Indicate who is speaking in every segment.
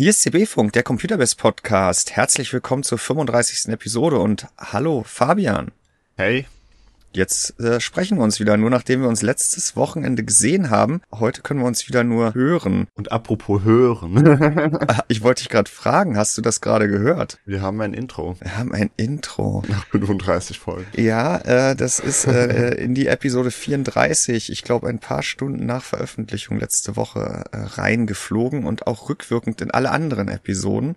Speaker 1: Hier ist CB Funk, der Computerbest Podcast. Herzlich willkommen zur 35. Episode und hallo Fabian.
Speaker 2: Hey.
Speaker 1: Jetzt äh, sprechen wir uns wieder, nur nachdem wir uns letztes Wochenende gesehen haben. Heute können wir uns wieder nur hören.
Speaker 2: Und apropos hören.
Speaker 1: ich wollte dich gerade fragen, hast du das gerade gehört?
Speaker 2: Wir haben ein Intro.
Speaker 1: Wir haben ein Intro.
Speaker 2: Nach 35 Folgen.
Speaker 1: Ja, äh, das ist äh, in die Episode 34, ich glaube ein paar Stunden nach Veröffentlichung letzte Woche äh, reingeflogen und auch rückwirkend in alle anderen Episoden.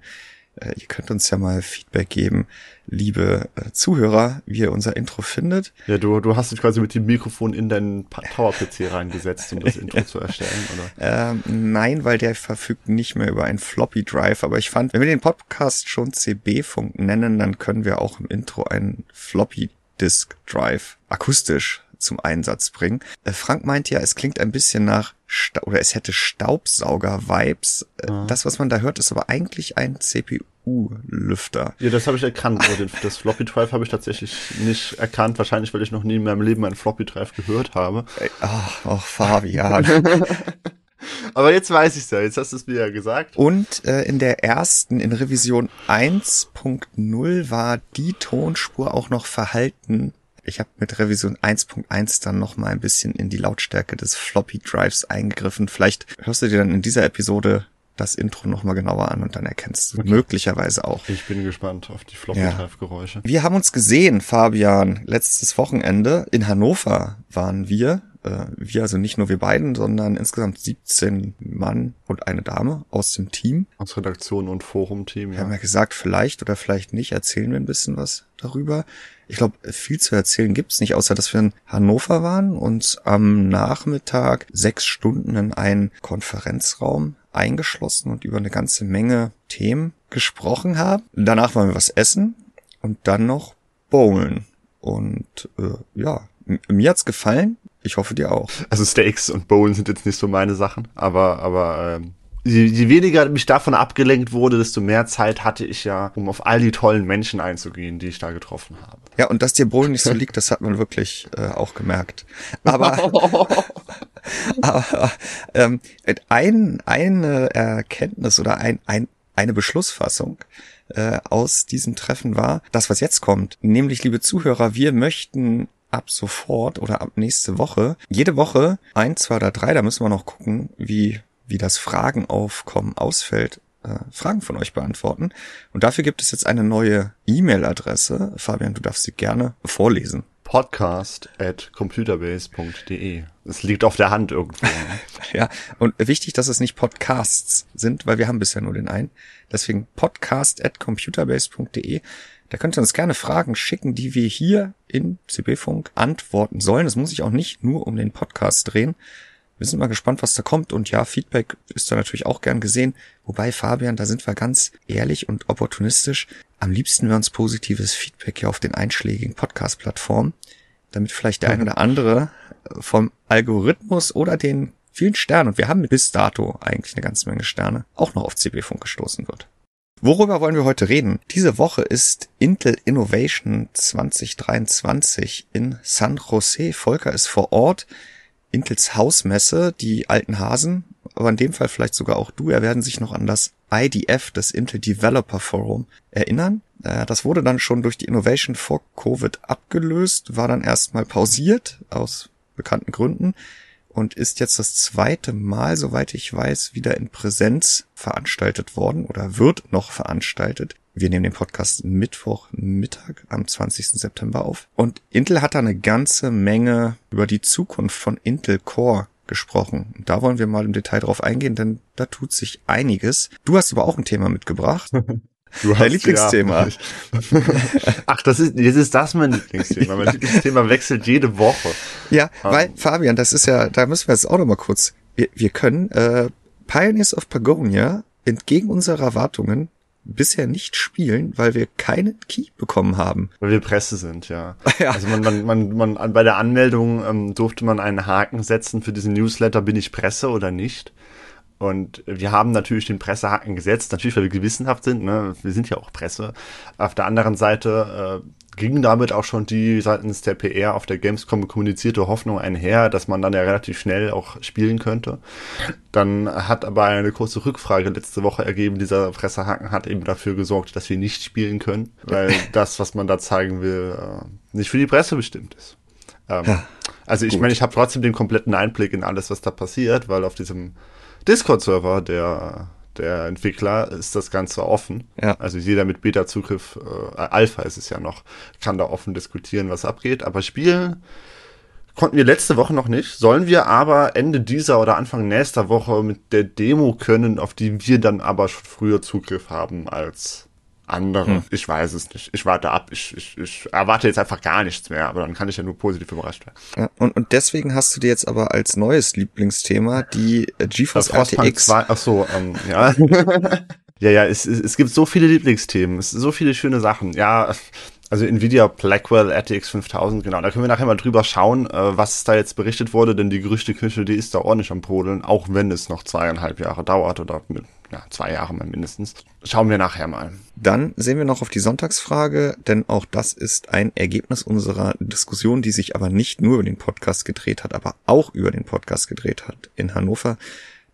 Speaker 1: Äh, ihr könnt uns ja mal Feedback geben, liebe äh, Zuhörer, wie ihr unser Intro findet.
Speaker 2: Ja, du, du hast dich quasi mit dem Mikrofon in deinen Tower-PC reingesetzt, um das Intro zu erstellen,
Speaker 1: oder? Ähm, nein, weil der verfügt nicht mehr über einen Floppy Drive. Aber ich fand, wenn wir den Podcast schon CB-Funk nennen, dann können wir auch im Intro einen Floppy Disk Drive akustisch zum Einsatz bringen. Äh, Frank meint ja, es klingt ein bisschen nach oder es hätte Staubsauger-Vibes. Äh, ja. Das, was man da hört, ist aber eigentlich ein CPU-Lüfter.
Speaker 2: Ja, das habe ich erkannt. Das Floppy Drive habe ich tatsächlich nicht erkannt. Wahrscheinlich, weil ich noch nie in meinem Leben einen Floppy Drive gehört habe.
Speaker 1: Ach, oh, Fabian.
Speaker 2: Aber jetzt weiß ich's ja, jetzt hast du es mir ja gesagt.
Speaker 1: Und äh, in der ersten, in Revision 1.0 war die Tonspur auch noch verhalten ich habe mit Revision 1.1 dann noch mal ein bisschen in die Lautstärke des Floppy Drives eingegriffen. Vielleicht hörst du dir dann in dieser Episode das Intro noch mal genauer an und dann erkennst du okay. möglicherweise auch.
Speaker 2: Ich bin gespannt auf die Floppy Drive Geräusche.
Speaker 1: Wir haben uns gesehen, Fabian, letztes Wochenende in Hannover waren wir äh, wir, also nicht nur wir beiden, sondern insgesamt 17 Mann und eine Dame aus dem Team.
Speaker 2: Aus Redaktion und Forum-Team,
Speaker 1: ja. Wir haben ja gesagt, vielleicht oder vielleicht nicht, erzählen wir ein bisschen was darüber. Ich glaube, viel zu erzählen gibt's nicht, außer dass wir in Hannover waren und am Nachmittag sechs Stunden in einen Konferenzraum eingeschlossen und über eine ganze Menge Themen gesprochen haben. Danach wollen wir was essen und dann noch bowlen. Und äh, ja, mir hat's gefallen. Ich hoffe dir auch.
Speaker 2: Also Steaks und Bowlen sind jetzt nicht so meine Sachen, aber aber ähm, je, je weniger mich davon abgelenkt wurde, desto mehr Zeit hatte ich ja, um auf all die tollen Menschen einzugehen, die ich da getroffen habe.
Speaker 1: Ja, und dass dir Bowlen nicht so liegt, das hat man wirklich äh, auch gemerkt. Aber, aber ähm, ein, eine Erkenntnis oder ein, ein, eine Beschlussfassung äh, aus diesem Treffen war, das, was jetzt kommt. Nämlich, liebe Zuhörer, wir möchten ab sofort oder ab nächste Woche jede Woche ein, zwei oder drei, da müssen wir noch gucken, wie, wie das Fragenaufkommen ausfällt, äh, Fragen von euch beantworten. Und dafür gibt es jetzt eine neue E-Mail-Adresse. Fabian, du darfst sie gerne vorlesen.
Speaker 2: Podcast at computerbase.de. Es liegt auf der Hand irgendwo.
Speaker 1: ja, und wichtig, dass es nicht Podcasts sind, weil wir haben bisher nur den einen. Deswegen podcast at computerbase.de. Da könnt ihr uns gerne Fragen schicken, die wir hier in CB-Funk antworten sollen. Es muss sich auch nicht nur um den Podcast drehen. Wir sind mal gespannt, was da kommt. Und ja, Feedback ist da natürlich auch gern gesehen. Wobei, Fabian, da sind wir ganz ehrlich und opportunistisch. Am liebsten wäre uns positives Feedback hier auf den einschlägigen Podcast-Plattformen, damit vielleicht der ein oder andere vom Algorithmus oder den vielen Sternen, und wir haben bis dato eigentlich eine ganze Menge Sterne, auch noch auf CB-Funk gestoßen wird. Worüber wollen wir heute reden? Diese Woche ist Intel Innovation 2023 in San Jose. Volker ist vor Ort. Intels Hausmesse, die alten Hasen, aber in dem Fall vielleicht sogar auch du, er werden sich noch an das IDF, das Intel Developer Forum, erinnern. Äh, das wurde dann schon durch die Innovation vor Covid abgelöst, war dann erstmal pausiert aus bekannten Gründen und ist jetzt das zweite Mal, soweit ich weiß, wieder in Präsenz veranstaltet worden oder wird noch veranstaltet. Wir nehmen den Podcast Mittwoch Mittag am 20. September auf. Und Intel hat da eine ganze Menge über die Zukunft von Intel Core gesprochen. Da wollen wir mal im Detail drauf eingehen, denn da tut sich einiges. Du hast aber auch ein Thema mitgebracht.
Speaker 2: Du hast, Dein Lieblingsthema. Ja. Ach, das ist, jetzt ist das mein Lieblingsthema. Mein Lieblingsthema wechselt jede Woche.
Speaker 1: Ja, um. weil, Fabian, das ist ja, da müssen wir jetzt auch noch mal kurz, wir, wir können äh, Pioneers of Pagonia entgegen unserer Erwartungen bisher nicht spielen, weil wir keinen Key bekommen haben.
Speaker 2: Weil wir Presse sind, ja. ja. Also man, man, man, man, bei der Anmeldung ähm, durfte man einen Haken setzen für diesen Newsletter, bin ich Presse oder nicht. Und wir haben natürlich den Pressehaken gesetzt, natürlich, weil wir gewissenhaft sind. Ne? Wir sind ja auch Presse. Auf der anderen Seite äh, ging damit auch schon die seitens der PR auf der Gamescom kommunizierte Hoffnung einher, dass man dann ja relativ schnell auch spielen könnte. Dann hat aber eine kurze Rückfrage letzte Woche ergeben, dieser Pressehaken hat eben dafür gesorgt, dass wir nicht spielen können, weil das, was man da zeigen will, äh, nicht für die Presse bestimmt ist. Ähm, also ich meine, ich habe trotzdem den kompletten Einblick in alles, was da passiert, weil auf diesem Discord-Server, der der Entwickler ist das Ganze offen. Ja. Also jeder mit Beta-Zugriff, äh, Alpha ist es ja noch, kann da offen diskutieren, was abgeht. Aber spielen konnten wir letzte Woche noch nicht. Sollen wir aber Ende dieser oder Anfang nächster Woche mit der Demo können, auf die wir dann aber schon früher Zugriff haben als andere. Hm. Ich weiß es nicht. Ich warte ab. Ich, ich, ich erwarte jetzt einfach gar nichts mehr, aber dann kann ich ja nur positiv überrascht werden.
Speaker 1: Ja, und, und deswegen hast du dir jetzt aber als neues Lieblingsthema die äh, GeForce RTX.
Speaker 2: 2, ach so, ähm, ja. ja, ja, es, es, es gibt so viele Lieblingsthemen, es so viele schöne Sachen. Ja, also Nvidia Blackwell RTX 5000, genau. Da können wir nachher mal drüber schauen, äh, was da jetzt berichtet wurde, denn die Gerüchteküche, die ist da ordentlich am Brodeln, auch wenn es noch zweieinhalb Jahre dauert oder ja, zwei Jahre mal mindestens. Schauen wir nachher mal.
Speaker 1: Dann sehen wir noch auf die Sonntagsfrage, denn auch das ist ein Ergebnis unserer Diskussion, die sich aber nicht nur über den Podcast gedreht hat, aber auch über den Podcast gedreht hat in Hannover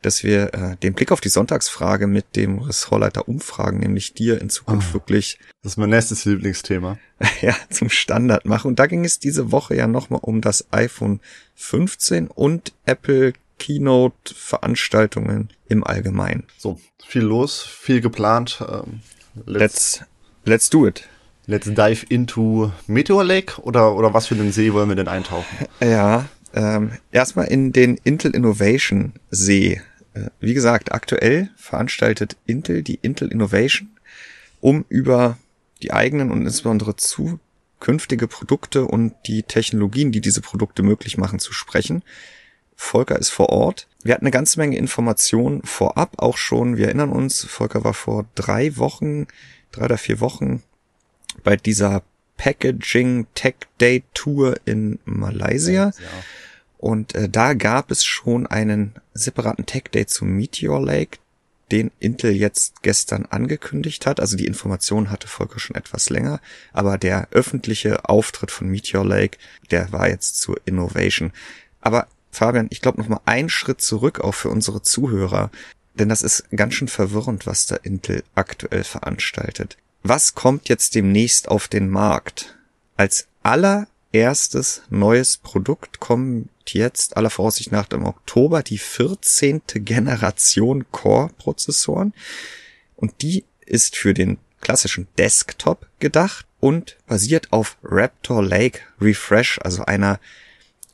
Speaker 1: dass wir äh, den Blick auf die Sonntagsfrage mit dem Ressortleiter Umfragen, nämlich dir in Zukunft oh, wirklich.
Speaker 2: Das ist mein nächstes Lieblingsthema.
Speaker 1: Ja, zum Standard machen. Und da ging es diese Woche ja nochmal um das iPhone 15 und Apple Keynote Veranstaltungen im Allgemeinen.
Speaker 2: So, viel los, viel geplant. Ähm,
Speaker 1: let's, let's, let's do it.
Speaker 2: Let's dive into Meteor Lake oder, oder was für einen See wollen wir denn eintauchen?
Speaker 1: Ja, ähm, erstmal in den Intel Innovation See. Äh, wie gesagt, aktuell veranstaltet Intel die Intel Innovation, um über die eigenen und insbesondere zukünftige Produkte und die Technologien, die diese Produkte möglich machen, zu sprechen. Volker ist vor Ort. Wir hatten eine ganze Menge Informationen vorab auch schon. Wir erinnern uns, Volker war vor drei Wochen, drei oder vier Wochen bei dieser Packaging Tech Day Tour in Malaysia. Ja. Und äh, da gab es schon einen separaten Tech Day zu Meteor Lake, den Intel jetzt gestern angekündigt hat. Also die Information hatte Volker schon etwas länger, aber der öffentliche Auftritt von Meteor Lake, der war jetzt zur Innovation. Aber Fabian, ich glaube noch mal einen Schritt zurück auch für unsere Zuhörer, denn das ist ganz schön verwirrend, was da Intel aktuell veranstaltet. Was kommt jetzt demnächst auf den Markt? Als allererstes neues Produkt kommt jetzt aller Voraussicht nach im Oktober die 14. Generation Core-Prozessoren. Und die ist für den klassischen Desktop gedacht und basiert auf Raptor Lake Refresh, also einer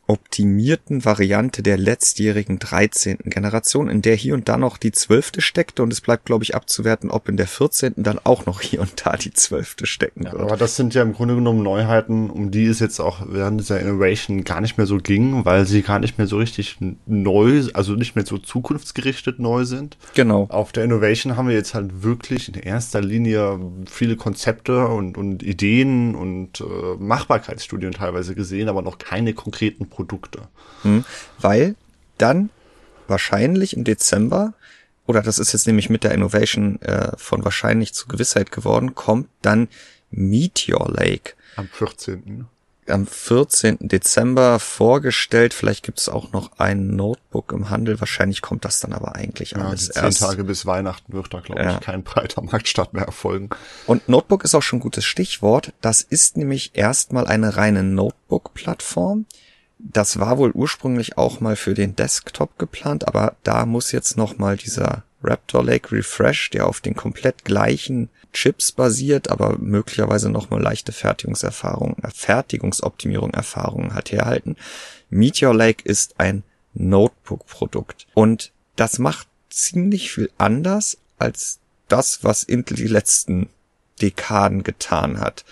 Speaker 1: optimierten Variante der letztjährigen 13. Generation, in der hier und da noch die 12. steckte und es bleibt, glaube ich, abzuwerten, ob in der 14. dann auch noch hier und da die 12. stecken wird.
Speaker 2: Ja, aber das sind ja im Grunde genommen Neuheiten, um die es jetzt auch während dieser Innovation gar nicht mehr so ging, weil sie gar nicht mehr so richtig neu, also nicht mehr so zukunftsgerichtet neu sind.
Speaker 1: Genau.
Speaker 2: Auf der Innovation haben wir jetzt halt wirklich in erster Linie viele Konzepte und, und Ideen und äh, Machbarkeitsstudien teilweise gesehen, aber noch keine konkreten Produkte.
Speaker 1: Hm, weil dann wahrscheinlich im Dezember, oder das ist jetzt nämlich mit der Innovation äh, von wahrscheinlich zu Gewissheit geworden, kommt dann Meteor Lake.
Speaker 2: Am 14.
Speaker 1: Am 14. Dezember vorgestellt. Vielleicht gibt es auch noch ein Notebook im Handel. Wahrscheinlich kommt das dann aber eigentlich ja, alles
Speaker 2: zehn erst. Zehn Tage bis Weihnachten wird da, glaube ja. ich, kein breiter Marktstart mehr erfolgen.
Speaker 1: Und Notebook ist auch schon ein gutes Stichwort. Das ist nämlich erstmal eine reine Notebook-Plattform das war wohl ursprünglich auch mal für den Desktop geplant, aber da muss jetzt noch mal dieser Raptor Lake Refresh, der auf den komplett gleichen Chips basiert, aber möglicherweise noch mal leichte Fertigungserfahrung, äh, Fertigungsoptimierung Erfahrungen hat herhalten. Meteor Lake ist ein Notebook-Produkt und das macht ziemlich viel anders als das, was Intel die letzten Dekaden getan hat.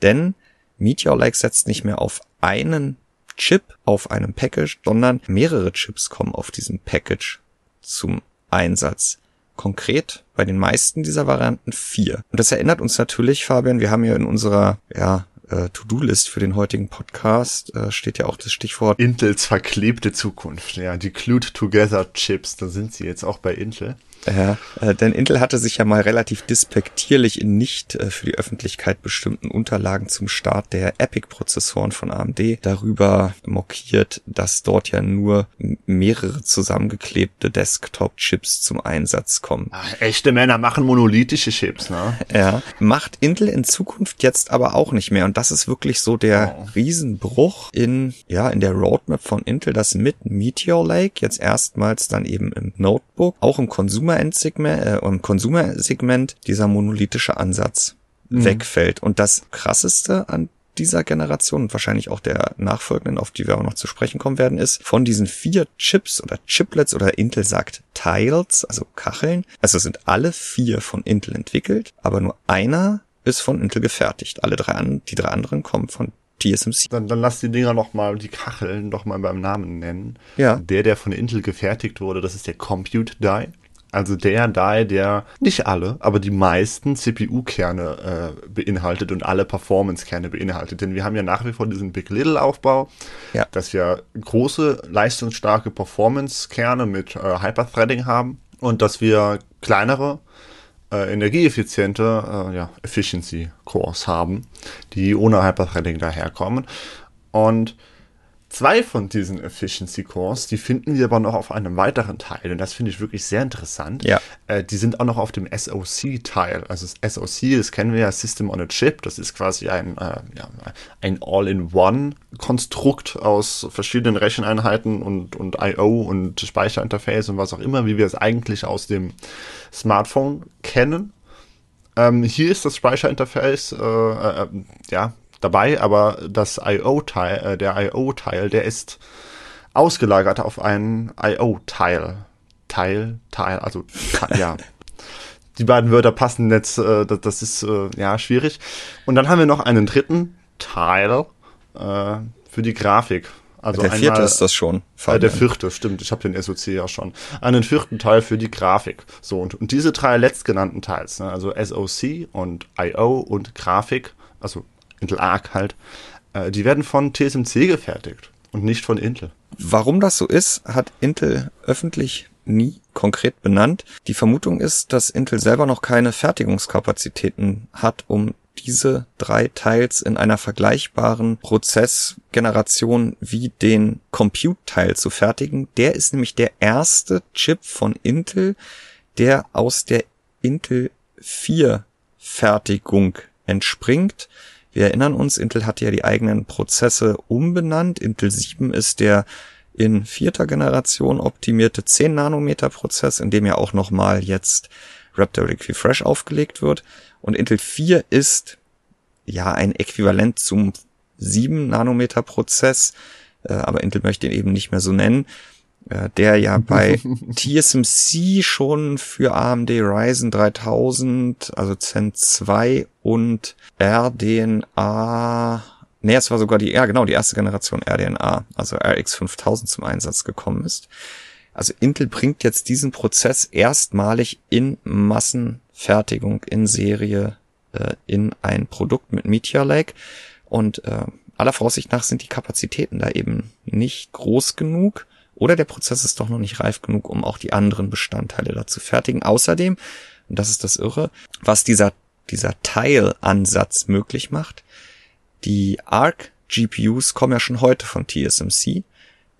Speaker 1: Denn Meteor Lake setzt nicht mehr auf einen Chip auf einem Package, sondern mehrere Chips kommen auf diesem Package zum Einsatz. Konkret bei den meisten dieser Varianten vier. Und das erinnert uns natürlich, Fabian, wir haben ja in unserer ja, äh, To-Do-List für den heutigen Podcast äh, steht ja auch das Stichwort
Speaker 2: Intels verklebte Zukunft. Ja, die Glued Together Chips, da sind sie jetzt auch bei Intel.
Speaker 1: Ja, äh, denn Intel hatte sich ja mal relativ dispektierlich in nicht äh, für die Öffentlichkeit bestimmten Unterlagen zum Start der EPIC-Prozessoren von AMD darüber mokiert, dass dort ja nur mehrere zusammengeklebte Desktop-Chips zum Einsatz kommen.
Speaker 2: Ach, echte Männer machen monolithische Chips, ne?
Speaker 1: Ja, macht Intel in Zukunft jetzt aber auch nicht mehr und das ist wirklich so der oh. Riesenbruch in ja in der Roadmap von Intel, dass mit Meteor Lake jetzt erstmals dann eben im Notebook auch im Consumer Consumer-Endsegment, äh, im Consumer-Segment dieser monolithische Ansatz mhm. wegfällt. Und das krasseste an dieser Generation und wahrscheinlich auch der nachfolgenden, auf die wir auch noch zu sprechen kommen werden, ist, von diesen vier Chips oder Chiplets oder Intel sagt Tiles, also Kacheln, also sind alle vier von Intel entwickelt, aber nur einer ist von Intel gefertigt. Alle drei, an, die drei anderen kommen von TSMC.
Speaker 2: Dann, dann lass die Dinger noch mal, die Kacheln noch mal beim Namen nennen.
Speaker 1: Ja.
Speaker 2: Der, der von Intel gefertigt wurde, das ist der Compute Die. Also der DAI, der nicht alle, aber die meisten CPU-Kerne äh, beinhaltet und alle Performance-Kerne beinhaltet. Denn wir haben ja nach wie vor diesen Big Little-Aufbau, ja. dass wir große, leistungsstarke Performance-Kerne mit äh, Hyperthreading haben und dass wir kleinere, äh, energieeffiziente äh, ja, Efficiency-Cores haben, die ohne Hyperthreading daherkommen. Und Zwei von diesen Efficiency Cores, die finden wir aber noch auf einem weiteren Teil und das finde ich wirklich sehr interessant.
Speaker 1: Ja.
Speaker 2: Äh, die sind auch noch auf dem SoC-Teil. Also das SoC, das kennen wir ja, System on a Chip. Das ist quasi ein, äh, ja, ein All-in-One-Konstrukt aus verschiedenen Recheneinheiten und, und I.O. und Speicherinterface und was auch immer, wie wir es eigentlich aus dem Smartphone kennen. Ähm, hier ist das Speicherinterface, äh, äh, ja, dabei, aber das IO-Teil, äh, der IO-Teil, der ist ausgelagert auf einen IO-Teil. Teil, Teil, also ja. Die beiden Wörter passen jetzt, äh, das, das ist äh, ja schwierig. Und dann haben wir noch einen dritten Teil äh, für die Grafik. Also
Speaker 1: der vierte ist das schon.
Speaker 2: Äh, der vierte, stimmt. Ich habe den SOC ja schon. Einen vierten Teil für die Grafik. So, und, und diese drei letztgenannten Teils, ne, also SOC und IO und Grafik, also Intel Arc halt, äh, die werden von TSMC gefertigt und nicht von Intel.
Speaker 1: Warum das so ist, hat Intel öffentlich nie konkret benannt. Die Vermutung ist, dass Intel selber noch keine Fertigungskapazitäten hat, um diese drei Teils in einer vergleichbaren Prozessgeneration wie den Compute-Teil zu fertigen. Der ist nämlich der erste Chip von Intel, der aus der Intel 4 Fertigung entspringt. Wir erinnern uns, Intel hat ja die eigenen Prozesse umbenannt. Intel 7 ist der in vierter Generation optimierte 10 Nanometer Prozess, in dem ja auch nochmal jetzt Raptor Liquid Fresh aufgelegt wird. Und Intel 4 ist ja ein Äquivalent zum 7 Nanometer Prozess, äh, aber Intel möchte ihn eben nicht mehr so nennen. Äh, der ja bei TSMC schon für AMD Ryzen 3000, also Zen 2 und RDNA, nee, es war sogar die, ja genau, die erste Generation RDNA, also RX 5000 zum Einsatz gekommen ist. Also Intel bringt jetzt diesen Prozess erstmalig in Massenfertigung, in Serie, äh, in ein Produkt mit Meteor Lake und äh, aller Voraussicht nach sind die Kapazitäten da eben nicht groß genug oder der Prozess ist doch noch nicht reif genug, um auch die anderen Bestandteile dazu fertigen. Außerdem, und das ist das Irre, was dieser, dieser Teilansatz möglich macht, die ARC GPUs kommen ja schon heute von TSMC.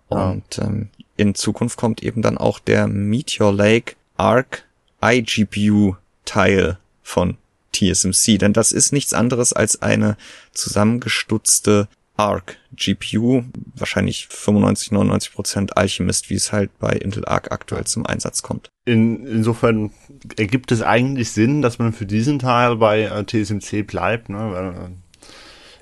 Speaker 1: Und ähm, in Zukunft kommt eben dann auch der Meteor Lake ARC iGPU Teil von TSMC, denn das ist nichts anderes als eine zusammengestutzte Arc GPU, wahrscheinlich 95, 99 Prozent Alchemist, wie es halt bei Intel Arc aktuell zum Einsatz kommt.
Speaker 2: In, insofern ergibt es eigentlich Sinn, dass man für diesen Teil bei äh, TSMC bleibt, ne? Weil, äh,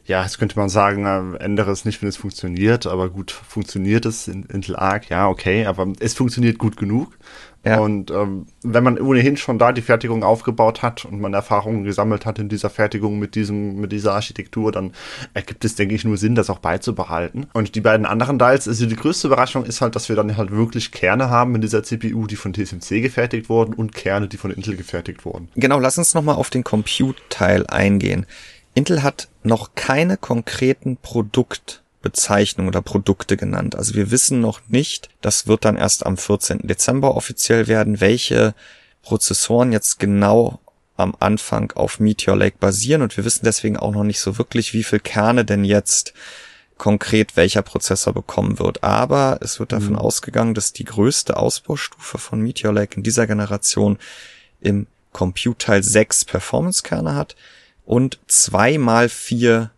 Speaker 2: ja, jetzt könnte man sagen, äh, ändere es nicht, wenn es funktioniert, aber gut, funktioniert es in Intel Arc, ja, okay, aber es funktioniert gut genug. Ja. Und ähm, wenn man ohnehin schon da die Fertigung aufgebaut hat und man Erfahrungen gesammelt hat in dieser Fertigung mit diesem, mit dieser Architektur, dann ergibt es, denke ich, nur Sinn, das auch beizubehalten. Und die beiden anderen Dials, also die größte Überraschung ist halt, dass wir dann halt wirklich Kerne haben in dieser CPU, die von TSMC gefertigt wurden und Kerne, die von Intel gefertigt wurden.
Speaker 1: Genau, lass uns nochmal auf den Compute-Teil eingehen. Intel hat noch keine konkreten Produktbezeichnungen oder Produkte genannt. Also wir wissen noch nicht, das wird dann erst am 14. Dezember offiziell werden, welche Prozessoren jetzt genau am Anfang auf Meteor Lake basieren und wir wissen deswegen auch noch nicht so wirklich, wie viel Kerne denn jetzt konkret welcher Prozessor bekommen wird. Aber es wird davon mhm. ausgegangen, dass die größte Ausbaustufe von Meteor Lake in dieser Generation im Compute Teil 6 Performance-Kerne hat und zwei mal vier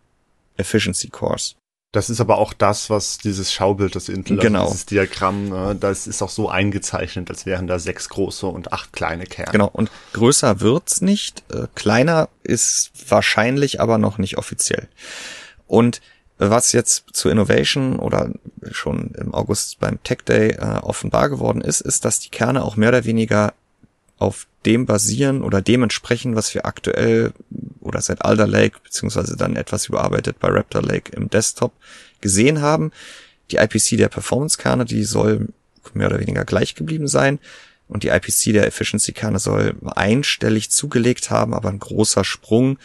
Speaker 1: Efficiency Cores.
Speaker 2: Das ist aber auch das, was dieses Schaubild des Intel,
Speaker 1: also genau. Also
Speaker 2: dieses Diagramm, ne, das ist auch so eingezeichnet, als wären da sechs große und acht kleine Kerne.
Speaker 1: Genau, und größer wird's nicht, äh, kleiner ist wahrscheinlich aber noch nicht offiziell. Und was jetzt zu Innovation oder schon im August beim Tech Day äh, offenbar geworden ist, ist, dass die Kerne auch mehr oder weniger auf dem basieren oder dementsprechend, was wir aktuell oder seit Alder Lake beziehungsweise dann etwas überarbeitet bei Raptor Lake im Desktop gesehen haben. Die IPC der Performance-Kerne, die soll mehr oder weniger gleich geblieben sein und die IPC der Efficiency-Kerne soll einstellig zugelegt haben, aber ein großer Sprung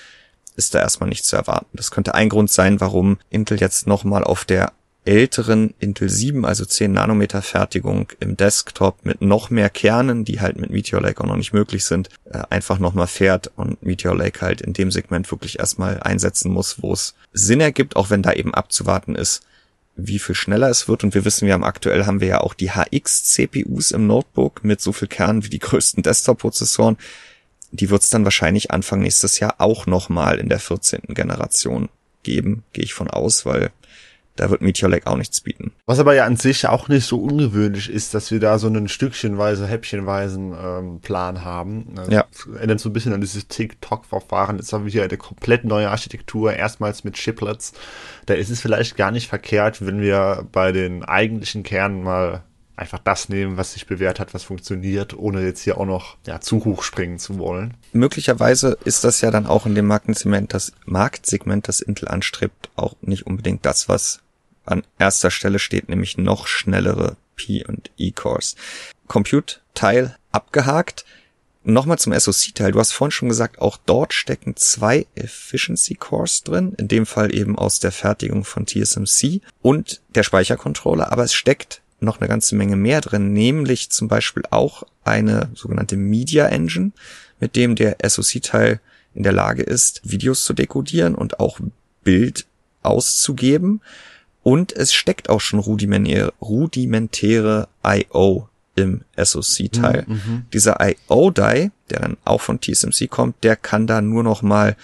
Speaker 1: ist da erstmal nicht zu erwarten. Das könnte ein Grund sein, warum Intel jetzt nochmal auf der älteren Intel 7, also 10 Nanometer Fertigung im Desktop mit noch mehr Kernen, die halt mit Meteor Lake auch noch nicht möglich sind, äh, einfach nochmal fährt und Meteor Lake halt in dem Segment wirklich erstmal einsetzen muss, wo es Sinn ergibt, auch wenn da eben abzuwarten ist, wie viel schneller es wird. Und wir wissen, wir haben aktuell haben wir ja auch die HX-CPUs im Notebook mit so viel Kernen wie die größten Desktop-Prozessoren. Die wird es dann wahrscheinlich Anfang nächstes Jahr auch nochmal in der 14. Generation geben, gehe ich von aus, weil da wird Meteor auch nichts bieten.
Speaker 2: Was aber ja an sich auch nicht so ungewöhnlich ist, dass wir da so einen stückchenweise, häppchenweisen ähm, Plan haben.
Speaker 1: Das ja.
Speaker 2: Erinnert so ein bisschen an dieses TikTok-Verfahren. Jetzt haben wir hier eine komplett neue Architektur, erstmals mit Chiplets. Da ist es vielleicht gar nicht verkehrt, wenn wir bei den eigentlichen Kernen mal einfach das nehmen, was sich bewährt hat, was funktioniert, ohne jetzt hier auch noch ja, zu hoch springen zu wollen.
Speaker 1: Möglicherweise ist das ja dann auch in dem Marktsegment, das Marktsegment, das Intel anstrebt, auch nicht unbedingt das, was an erster Stelle steht, nämlich noch schnellere P- und E-Cores. Compute-Teil abgehakt. Nochmal zum SoC-Teil. Du hast vorhin schon gesagt, auch dort stecken zwei Efficiency-Cores drin. In dem Fall eben aus der Fertigung von TSMC und der Speichercontroller. Aber es steckt noch eine ganze Menge mehr drin, nämlich zum Beispiel auch eine sogenannte Media Engine, mit dem der SoC-Teil in der Lage ist, Videos zu dekodieren und auch Bild auszugeben. Und es steckt auch schon rudimentäre, rudimentäre I.O. im SoC-Teil. Mhm, mhm. Dieser I.O.-Die, der dann auch von TSMC kommt, der kann da nur noch mal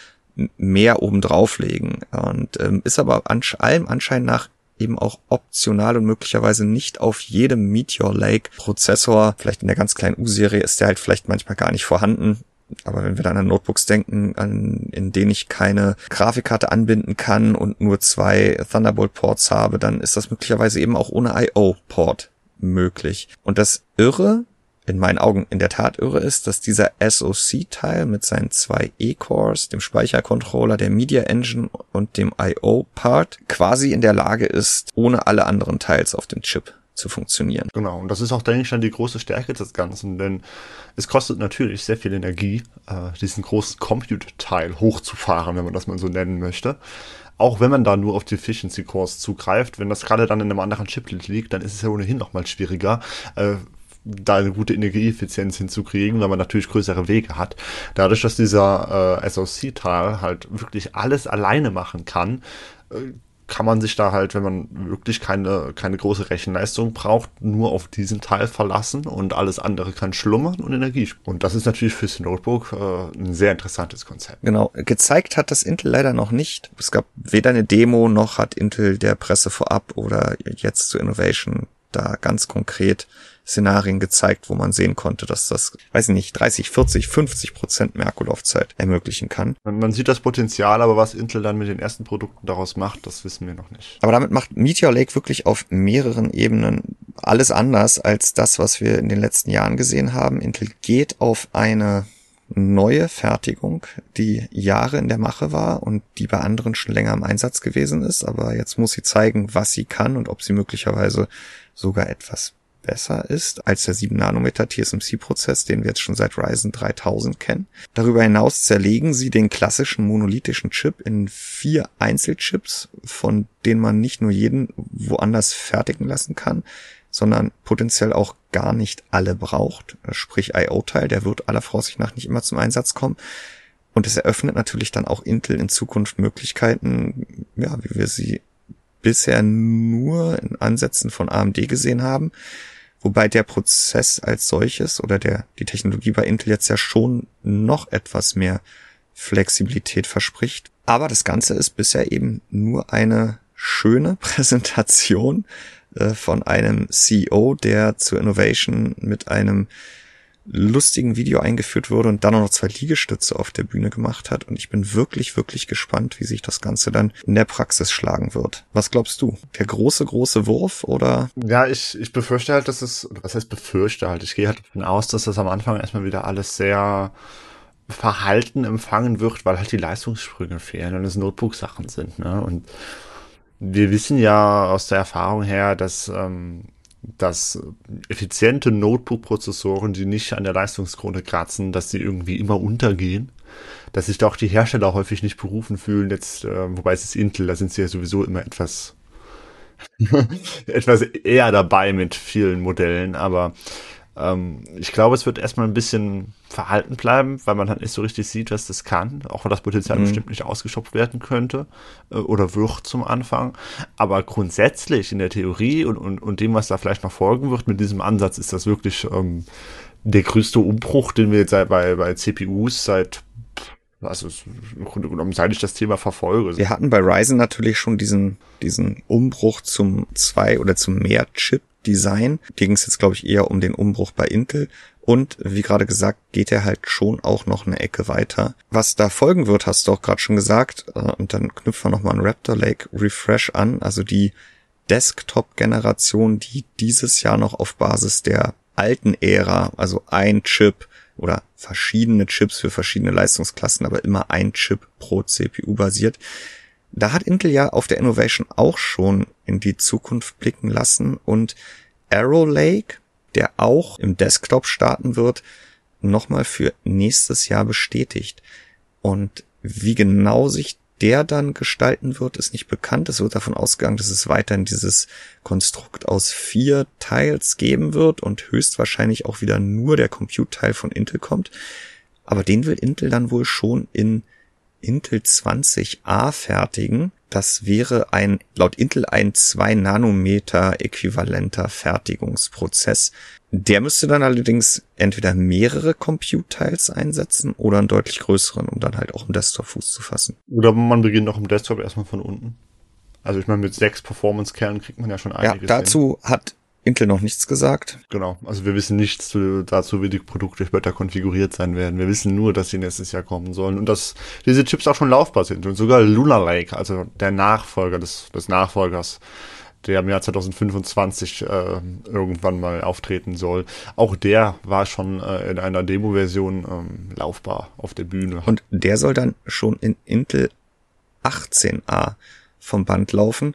Speaker 1: mehr oben drauflegen und ähm, ist aber an allem Anschein nach eben auch optional und möglicherweise nicht auf jedem Meteor Lake Prozessor, vielleicht in der ganz kleinen U-Serie ist der halt vielleicht manchmal gar nicht vorhanden. Aber wenn wir dann an Notebooks denken, an, in denen ich keine Grafikkarte anbinden kann und nur zwei Thunderbolt-Ports habe, dann ist das möglicherweise eben auch ohne IO-Port möglich. Und das Irre, in meinen Augen in der Tat irre ist, dass dieser SoC-Teil mit seinen zwei E-Cores, dem Speichercontroller, der Media Engine und dem IO-Part quasi in der Lage ist, ohne alle anderen Teils auf dem Chip zu funktionieren.
Speaker 2: Genau, und das ist auch, denke ich, dann die große Stärke des Ganzen, denn es kostet natürlich sehr viel Energie, äh, diesen großen Compute-Teil hochzufahren, wenn man das mal so nennen möchte. Auch wenn man da nur auf die Efficiency Cores zugreift, wenn das gerade dann in einem anderen Chiplet liegt, dann ist es ja ohnehin nochmal schwieriger, äh, da eine gute Energieeffizienz hinzukriegen, weil man natürlich größere Wege hat. Dadurch, dass dieser äh, SoC-Teil halt wirklich alles alleine machen kann, äh, kann man sich da halt, wenn man wirklich keine, keine große Rechenleistung braucht, nur auf diesen Teil verlassen und alles andere kann schlummern und Energie. Und das ist natürlich fürs Notebook äh, ein sehr interessantes Konzept.
Speaker 1: Genau. Gezeigt hat das Intel leider noch nicht. Es gab weder eine Demo noch hat Intel der Presse vorab oder jetzt zu Innovation da ganz konkret Szenarien gezeigt, wo man sehen konnte, dass das, weiß ich nicht, 30, 40, 50 Prozent mehr Akkulaufzeit ermöglichen kann.
Speaker 2: Man, sieht das Potenzial, aber was Intel dann mit den ersten Produkten daraus macht, das wissen wir noch nicht.
Speaker 1: Aber damit macht Meteor Lake wirklich auf mehreren Ebenen alles anders als das, was wir in den letzten Jahren gesehen haben. Intel geht auf eine neue Fertigung, die Jahre in der Mache war und die bei anderen schon länger im Einsatz gewesen ist. Aber jetzt muss sie zeigen, was sie kann und ob sie möglicherweise sogar etwas besser ist als der 7 Nanometer TSMC-Prozess, den wir jetzt schon seit Ryzen 3000 kennen. Darüber hinaus zerlegen sie den klassischen monolithischen Chip in vier Einzelchips, von denen man nicht nur jeden woanders fertigen lassen kann, sondern potenziell auch gar nicht alle braucht. Sprich IO-Teil, der wird aller Vorsicht nach nicht immer zum Einsatz kommen. Und es eröffnet natürlich dann auch Intel in Zukunft Möglichkeiten, ja, wie wir sie bisher nur in Ansätzen von AMD gesehen haben. Wobei der Prozess als solches oder der, die Technologie bei Intel jetzt ja schon noch etwas mehr Flexibilität verspricht. Aber das Ganze ist bisher eben nur eine schöne Präsentation äh, von einem CEO, der zur Innovation mit einem lustigen Video eingeführt wurde und dann auch noch zwei Liegestütze auf der Bühne gemacht hat. Und ich bin wirklich, wirklich gespannt, wie sich das Ganze dann in der Praxis schlagen wird. Was glaubst du? Der große, große Wurf oder?
Speaker 2: Ja, ich, ich befürchte halt, dass es, was heißt befürchte halt? Ich gehe halt davon aus, dass das am Anfang erstmal wieder alles sehr verhalten empfangen wird, weil halt die Leistungssprünge fehlen und es Notebook-Sachen sind. Ne? Und wir wissen ja aus der Erfahrung her, dass ähm, dass effiziente Notebook-Prozessoren, die nicht an der Leistungskrone kratzen, dass sie irgendwie immer untergehen. Dass sich da auch die Hersteller häufig nicht berufen fühlen, jetzt, äh, wobei es ist Intel, da sind sie ja sowieso immer etwas, etwas eher dabei mit vielen Modellen, aber ähm, ich glaube, es wird erstmal ein bisschen verhalten bleiben, weil man halt nicht so richtig sieht, was das kann. Auch wenn das Potenzial mhm. bestimmt nicht ausgeschöpft werden könnte äh, oder wird zum Anfang. Aber grundsätzlich in der Theorie und, und, und dem, was da vielleicht noch folgen wird, mit diesem Ansatz ist das wirklich ähm, der größte Umbruch, den wir jetzt bei, bei CPUs seit also im Grunde genommen, seit ich das Thema verfolge.
Speaker 1: Wir hatten bei Ryzen natürlich schon diesen, diesen Umbruch zum zwei oder zum mehr Chip Design. Hier ging es jetzt, glaube ich, eher um den Umbruch bei Intel. Und wie gerade gesagt, geht er halt schon auch noch eine Ecke weiter. Was da folgen wird, hast du auch gerade schon gesagt. Äh, und dann knüpfen wir nochmal an Raptor Lake Refresh an. Also die Desktop-Generation, die dieses Jahr noch auf Basis der alten Ära, also ein Chip oder verschiedene Chips für verschiedene Leistungsklassen, aber immer ein Chip pro CPU basiert, da hat Intel ja auf der Innovation auch schon in die Zukunft blicken lassen und Arrow Lake, der auch im Desktop starten wird, nochmal für nächstes Jahr bestätigt. Und wie genau sich der dann gestalten wird, ist nicht bekannt. Es wird davon ausgegangen, dass es weiterhin dieses Konstrukt aus vier Teils geben wird und höchstwahrscheinlich auch wieder nur der Compute-Teil von Intel kommt. Aber den will Intel dann wohl schon in Intel 20A fertigen. Das wäre ein, laut Intel ein 2 Nanometer äquivalenter Fertigungsprozess. Der müsste dann allerdings entweder mehrere Compute-Teils einsetzen oder einen deutlich größeren, um dann halt auch im Desktop Fuß zu fassen.
Speaker 2: Oder man beginnt auch im Desktop erstmal von unten. Also ich meine, mit sechs Performance-Kernen kriegt man ja schon einiges.
Speaker 1: Ja, dazu hin. hat Intel noch nichts gesagt.
Speaker 2: Genau, also wir wissen nichts zu, dazu, wie die Produkte später konfiguriert sein werden. Wir wissen nur, dass sie nächstes Jahr kommen sollen und dass diese Chips auch schon laufbar sind. Und sogar Lunar Lake, also der Nachfolger des, des Nachfolgers, der im Jahr 2025 äh, irgendwann mal auftreten soll, auch der war schon äh, in einer Demo-Version ähm, laufbar auf der Bühne.
Speaker 1: Und der soll dann schon in Intel 18a vom Band laufen.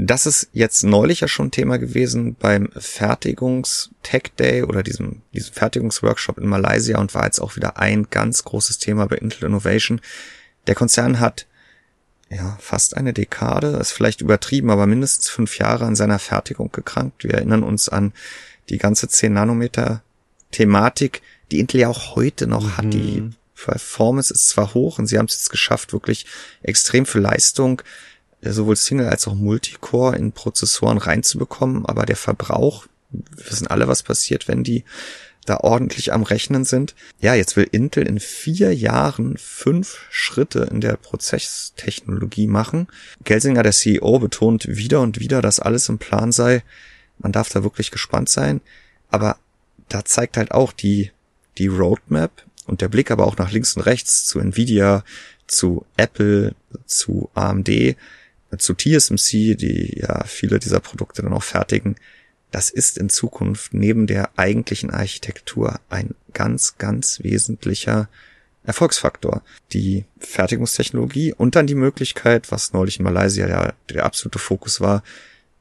Speaker 1: Das ist jetzt neulich ja schon Thema gewesen beim Fertigungs-Tech Day oder diesem, diesem Fertigungsworkshop in Malaysia und war jetzt auch wieder ein ganz großes Thema bei Intel Innovation. Der Konzern hat ja fast eine Dekade, ist vielleicht übertrieben, aber mindestens fünf Jahre an seiner Fertigung gekrankt. Wir erinnern uns an die ganze 10 Nanometer Thematik, die Intel ja auch heute noch mhm. hat. Die mhm. Performance ist zwar hoch und sie haben es jetzt geschafft, wirklich extrem viel Leistung sowohl Single als auch Multicore in Prozessoren reinzubekommen, aber der Verbrauch, wir wissen alle, was passiert, wenn die da ordentlich am Rechnen sind. Ja, jetzt will Intel in vier Jahren fünf Schritte in der Prozesstechnologie machen. Gelsinger, der CEO, betont wieder und wieder, dass alles im Plan sei. Man darf da wirklich gespannt sein. Aber da zeigt halt auch die, die Roadmap und der Blick aber auch nach links und rechts zu Nvidia, zu Apple, zu AMD, zu TSMC, die ja viele dieser Produkte dann auch fertigen, das ist in Zukunft neben der eigentlichen Architektur ein ganz, ganz wesentlicher Erfolgsfaktor. Die Fertigungstechnologie und dann die Möglichkeit, was neulich in Malaysia ja der absolute Fokus war,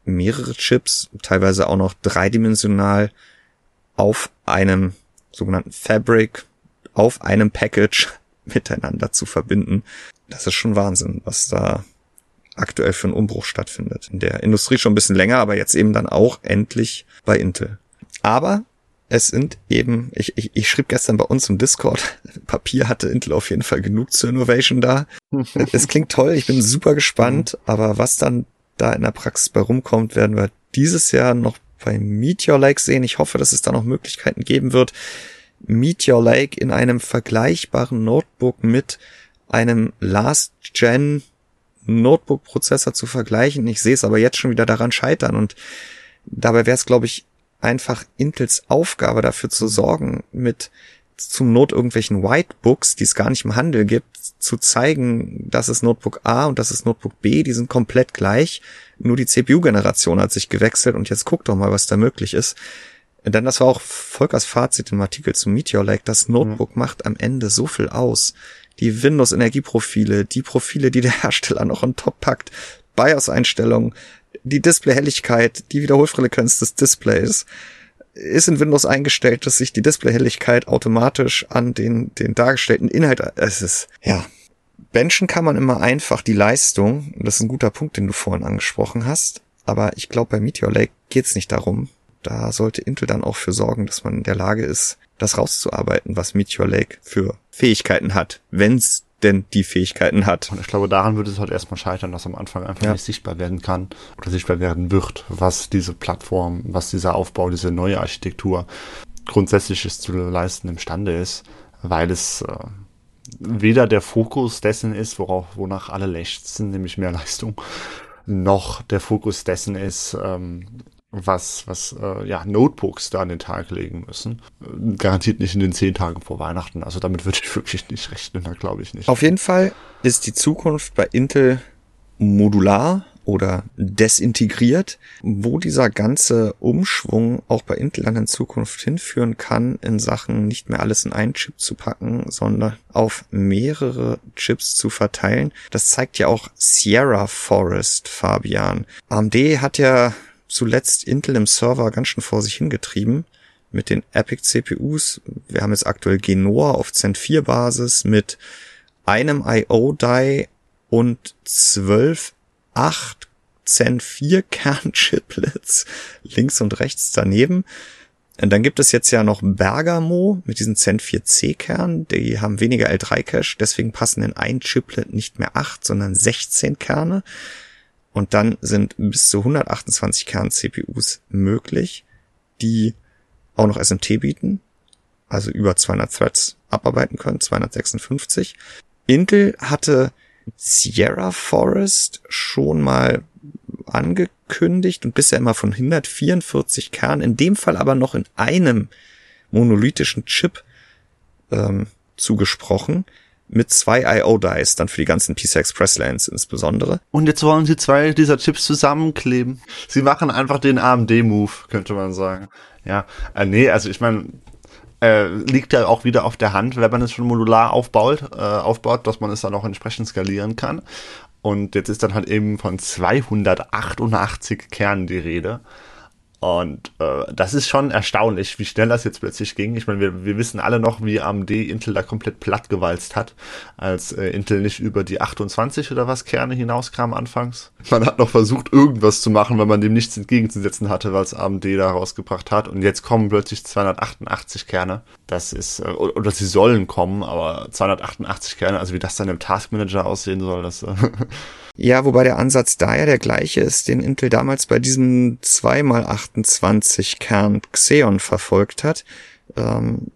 Speaker 1: mehrere Chips, teilweise auch noch dreidimensional auf einem sogenannten Fabric, auf einem Package miteinander zu verbinden. Das ist schon Wahnsinn, was da aktuell für einen Umbruch stattfindet. In der Industrie schon ein bisschen länger, aber jetzt eben dann auch endlich bei Intel. Aber es sind eben, ich, ich, ich schrieb gestern bei uns im Discord, Papier hatte Intel auf jeden Fall genug zur Innovation da. es klingt toll, ich bin super gespannt, aber was dann da in der Praxis bei rumkommt, werden wir dieses Jahr noch bei Meteor Lake sehen. Ich hoffe, dass es da noch Möglichkeiten geben wird, Meteor Lake in einem vergleichbaren Notebook mit einem Last-Gen Notebook-Prozessor zu vergleichen. Ich sehe es aber jetzt schon wieder daran scheitern und dabei wäre es, glaube ich, einfach Intels Aufgabe dafür zu sorgen, mit zum Not irgendwelchen Whitebooks, die es gar nicht im Handel gibt, zu zeigen, dass es Notebook A und das ist Notebook B, die sind komplett gleich. Nur die CPU-Generation hat sich gewechselt und jetzt guck doch mal, was da möglich ist. Denn das war auch Volkers Fazit im Artikel zu Meteor Lake. Das Notebook mhm. macht am Ende so viel aus. Die Windows-Energieprofile, die Profile, die der Hersteller noch on top packt, BIOS-Einstellungen, die Display-Helligkeit, die Wiederholfrequenz des Displays ist in Windows eingestellt, dass sich die Display-Helligkeit automatisch an den, den dargestellten Inhalt, es ist, ja. Benchen kann man immer einfach die Leistung, das ist ein guter Punkt, den du vorhin angesprochen hast, aber ich glaube, bei Meteor Lake geht's nicht darum. Da sollte Intel dann auch für sorgen, dass man in der Lage ist, das rauszuarbeiten, was Meteor Lake für Fähigkeiten hat, wenn's denn die Fähigkeiten hat.
Speaker 2: Und ich glaube, daran würde es halt erstmal scheitern, dass am Anfang einfach ja. nicht sichtbar werden kann oder sichtbar werden wird, was diese Plattform, was dieser Aufbau, diese neue Architektur grundsätzliches zu leisten imstande ist, weil es äh, weder der Fokus dessen ist, worauf, wonach alle lechzen, nämlich mehr Leistung, noch der Fokus dessen ist, ähm, was, was äh, ja, Notebooks da an den Tag legen müssen. Garantiert nicht in den zehn Tagen vor Weihnachten. Also damit würde ich wirklich nicht rechnen, da glaube ich nicht.
Speaker 1: Auf jeden Fall ist die Zukunft bei Intel modular oder desintegriert, wo dieser ganze Umschwung auch bei Intel dann in Zukunft hinführen kann, in Sachen nicht mehr alles in einen Chip zu packen, sondern auf mehrere Chips zu verteilen. Das zeigt ja auch Sierra Forest, Fabian. AMD hat ja zuletzt Intel im Server ganz schön vor sich hingetrieben mit den Epic CPUs. Wir haben jetzt aktuell Genoa auf Zen 4 Basis mit einem IO-Die und zwölf, acht Zen 4 Kernchiplets links und rechts daneben. Und dann gibt es jetzt ja noch Bergamo mit diesen Zen 4C Kernen. Die haben weniger L3 Cache, deswegen passen in ein Chiplet nicht mehr acht, sondern 16 Kerne. Und dann sind bis zu 128 Kern-CPUs möglich, die auch noch SMT bieten, also über 200 Threads abarbeiten können, 256. Intel hatte Sierra Forest schon mal angekündigt und bisher immer von 144 Kern, in dem Fall aber noch in einem monolithischen Chip ähm, zugesprochen mit zwei IO-Dies, dann für die ganzen PCI Express Lanes insbesondere.
Speaker 2: Und jetzt wollen sie zwei dieser Chips zusammenkleben. Sie machen einfach den AMD-Move, könnte man sagen. Ja, äh, nee, also ich meine, äh, liegt ja auch wieder auf der Hand, wenn man es schon modular aufbaut, äh, aufbaut, dass man es dann auch entsprechend skalieren kann. Und jetzt ist dann halt eben von 288 Kernen die Rede. Und äh, das ist schon erstaunlich, wie schnell das jetzt plötzlich ging. Ich meine, wir, wir wissen alle noch, wie AMD Intel da komplett plattgewalzt hat, als äh, Intel nicht über die 28 oder was Kerne hinauskam anfangs. Man hat noch versucht, irgendwas zu machen, weil man dem nichts entgegenzusetzen hatte, was AMD da rausgebracht hat. Und jetzt kommen plötzlich 288 Kerne. Das ist, äh, oder sie sollen kommen, aber 288 Kerne, also wie das dann im Taskmanager aussehen soll, das... Äh,
Speaker 1: Ja, wobei der Ansatz da ja der gleiche ist, den Intel damals bei diesem 2x28 Kern Xeon verfolgt hat. Ähm,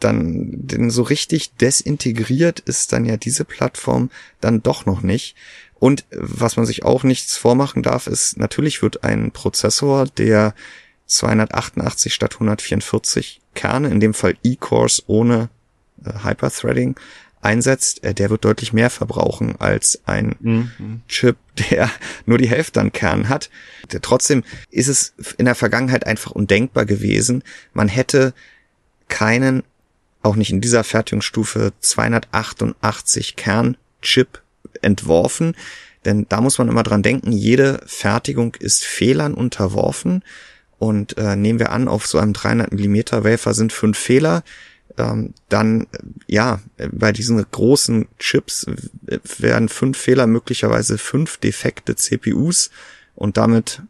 Speaker 1: dann, denn so richtig desintegriert ist dann ja diese Plattform dann doch noch nicht. Und was man sich auch nichts vormachen darf, ist, natürlich wird ein Prozessor, der 288 statt 144 Kerne, in dem Fall E-Cores ohne äh, Hyperthreading, einsetzt, äh, der wird deutlich mehr verbrauchen als ein mhm. Chip, der nur die Hälfte an Kern hat. Trotzdem ist es in der Vergangenheit einfach undenkbar gewesen. Man hätte keinen, auch nicht in dieser Fertigungsstufe, 288 Kern Chip entworfen, Denn da muss man immer dran denken, jede Fertigung ist Fehlern unterworfen. Und äh, nehmen wir an, auf so einem 300 Millimeter Wafer sind fünf Fehler, ähm, dann ja, bei diesen großen Chips werden fünf Fehler möglicherweise fünf defekte CPUs und damit,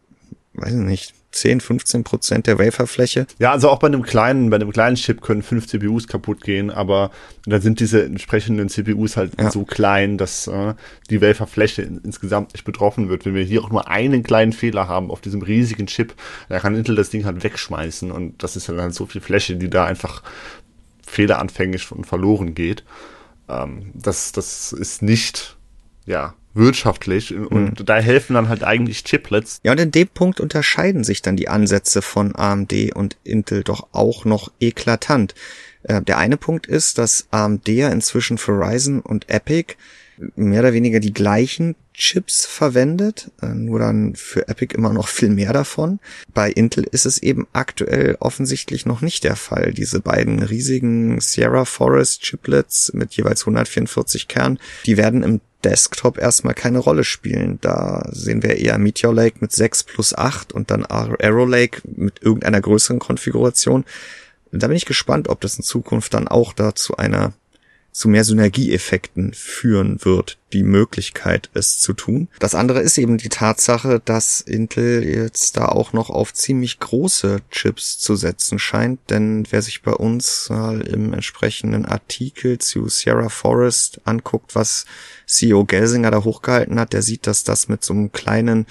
Speaker 1: weiß ich nicht, 10, 15 Prozent der Waferfläche.
Speaker 2: Ja, also auch bei einem kleinen, bei einem kleinen Chip können fünf CPUs kaputt gehen, aber dann sind diese entsprechenden CPUs halt ja. so klein, dass äh, die Waferfläche in, insgesamt nicht betroffen wird. Wenn wir hier auch nur einen kleinen Fehler haben auf diesem riesigen Chip, dann kann Intel das Ding halt wegschmeißen und das ist dann halt so viel Fläche, die da einfach fehleranfänglich und verloren geht. Ähm, das, das ist nicht, ja, wirtschaftlich und mhm. da helfen dann halt eigentlich Chiplets.
Speaker 1: Ja, und in dem Punkt unterscheiden sich dann die Ansätze von AMD und Intel doch auch noch eklatant. Äh, der eine Punkt ist, dass AMD ja inzwischen für Ryzen und Epic mehr oder weniger die gleichen Chips verwendet, äh, nur dann für Epic immer noch viel mehr davon. Bei Intel ist es eben aktuell offensichtlich noch nicht der Fall. Diese beiden riesigen Sierra Forest Chiplets mit jeweils 144 Kern, die werden im Desktop erstmal keine Rolle spielen. Da sehen wir eher Meteor Lake mit 6 plus 8 und dann Arrow Lake mit irgendeiner größeren Konfiguration. Da bin ich gespannt, ob das in Zukunft dann auch da zu einer zu mehr Synergieeffekten führen wird, die Möglichkeit, es zu tun. Das andere ist eben die Tatsache, dass Intel jetzt da auch noch auf ziemlich große Chips zu setzen scheint, denn wer sich bei uns mal im entsprechenden Artikel zu Sierra Forest anguckt, was CEO Gelsinger da hochgehalten hat, der sieht, dass das mit so einem kleinen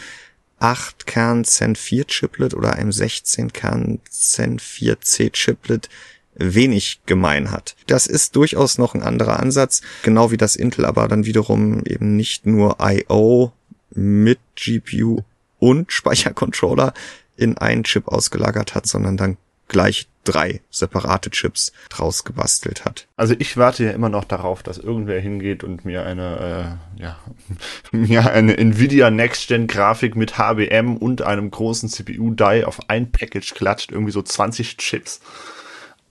Speaker 1: 8 Kern Zen 4 Chiplet oder einem 16 Kern Zen 4 C Chiplet wenig gemein hat. Das ist durchaus noch ein anderer Ansatz, genau wie das Intel aber dann wiederum eben nicht nur I.O. mit GPU und Speichercontroller in einen Chip ausgelagert hat, sondern dann gleich drei separate Chips draus gebastelt hat.
Speaker 2: Also ich warte ja immer noch darauf, dass irgendwer hingeht und mir eine, äh, ja, mir eine Nvidia Next Gen Grafik mit HBM und einem großen CPU Die auf ein Package klatscht, irgendwie so 20 Chips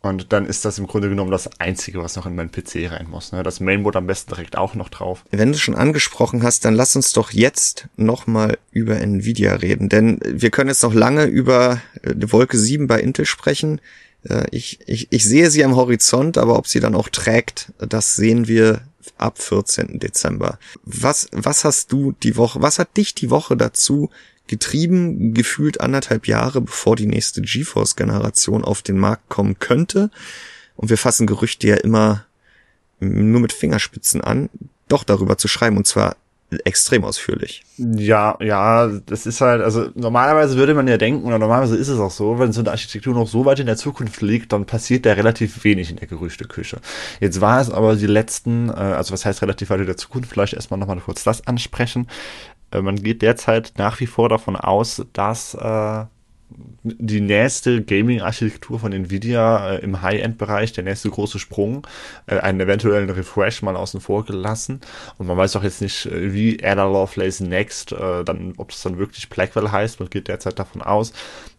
Speaker 2: und dann ist das im Grunde genommen das Einzige, was noch in meinen PC rein muss. Ne? Das Mainboard am besten direkt auch noch drauf.
Speaker 1: Wenn du schon angesprochen hast, dann lass uns doch jetzt nochmal über Nvidia reden. Denn wir können jetzt noch lange über äh, Wolke 7 bei Intel sprechen. Äh, ich, ich, ich sehe sie am Horizont, aber ob sie dann auch trägt, das sehen wir ab 14. Dezember. Was, was hast du die Woche, was hat dich die Woche dazu getrieben, gefühlt anderthalb Jahre, bevor die nächste GeForce-Generation auf den Markt kommen könnte. Und wir fassen Gerüchte ja immer nur mit Fingerspitzen an, doch darüber zu schreiben, und zwar extrem ausführlich.
Speaker 2: Ja, ja, das ist halt, also normalerweise würde man ja denken, oder normalerweise ist es auch so, wenn so eine Architektur noch so weit in der Zukunft liegt, dann passiert da relativ wenig in der Gerüchteküche. Jetzt war es aber die letzten, äh, also was heißt relativ weit in der Zukunft, vielleicht erstmal nochmal kurz das ansprechen. Äh, man geht derzeit nach wie vor davon aus, dass äh, die nächste Gaming-Architektur von Nvidia äh, im High-End-Bereich, der nächste große Sprung, äh, einen eventuellen Refresh mal außen vor gelassen. Und man weiß auch jetzt nicht, äh, wie Ada Lovelace Next, äh, dann, ob das dann wirklich Blackwell heißt. Man geht derzeit davon aus.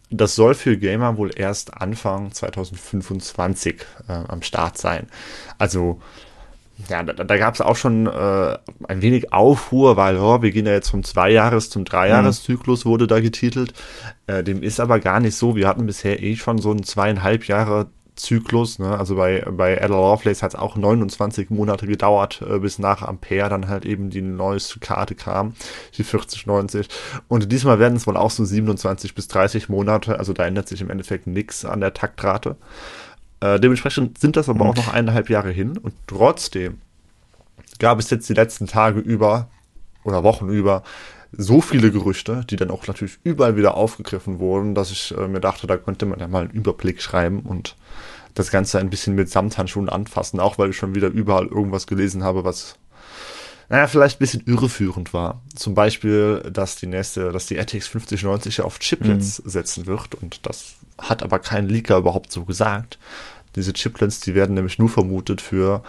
Speaker 2: Das soll für Gamer wohl erst Anfang 2025 äh, am Start sein. Also ja, da, da gab es auch schon äh, ein wenig Aufruhr, weil oh, wir gehen ja jetzt vom Zweijahres- zum Dreijahreszyklus, wurde da getitelt. Äh, dem ist aber gar nicht so. Wir hatten bisher eh schon so einen zweieinhalb Jahre Zyklus. Ne? Also bei, bei Ada Lovelace hat es auch 29 Monate gedauert, äh, bis nach Ampere dann halt eben die neueste Karte kam, die 4090. Und diesmal werden es wohl auch so 27 bis 30 Monate. Also da ändert sich im Endeffekt nichts an der Taktrate. Äh, dementsprechend sind das aber mhm. auch noch eineinhalb Jahre hin und trotzdem gab es jetzt die letzten Tage über oder Wochen über so viele Gerüchte, die dann auch natürlich überall wieder aufgegriffen wurden, dass ich äh, mir dachte, da könnte man ja mal einen Überblick schreiben und das Ganze ein bisschen mit Samthandschuhen anfassen, auch weil ich schon wieder überall irgendwas gelesen habe, was naja, vielleicht ein bisschen irreführend war. Zum Beispiel, dass die nächste, dass die RTX 5090 auf Chiplets mhm. setzen wird und das hat aber kein Leaker überhaupt so gesagt. Diese Chiplets, die werden nämlich nur vermutet für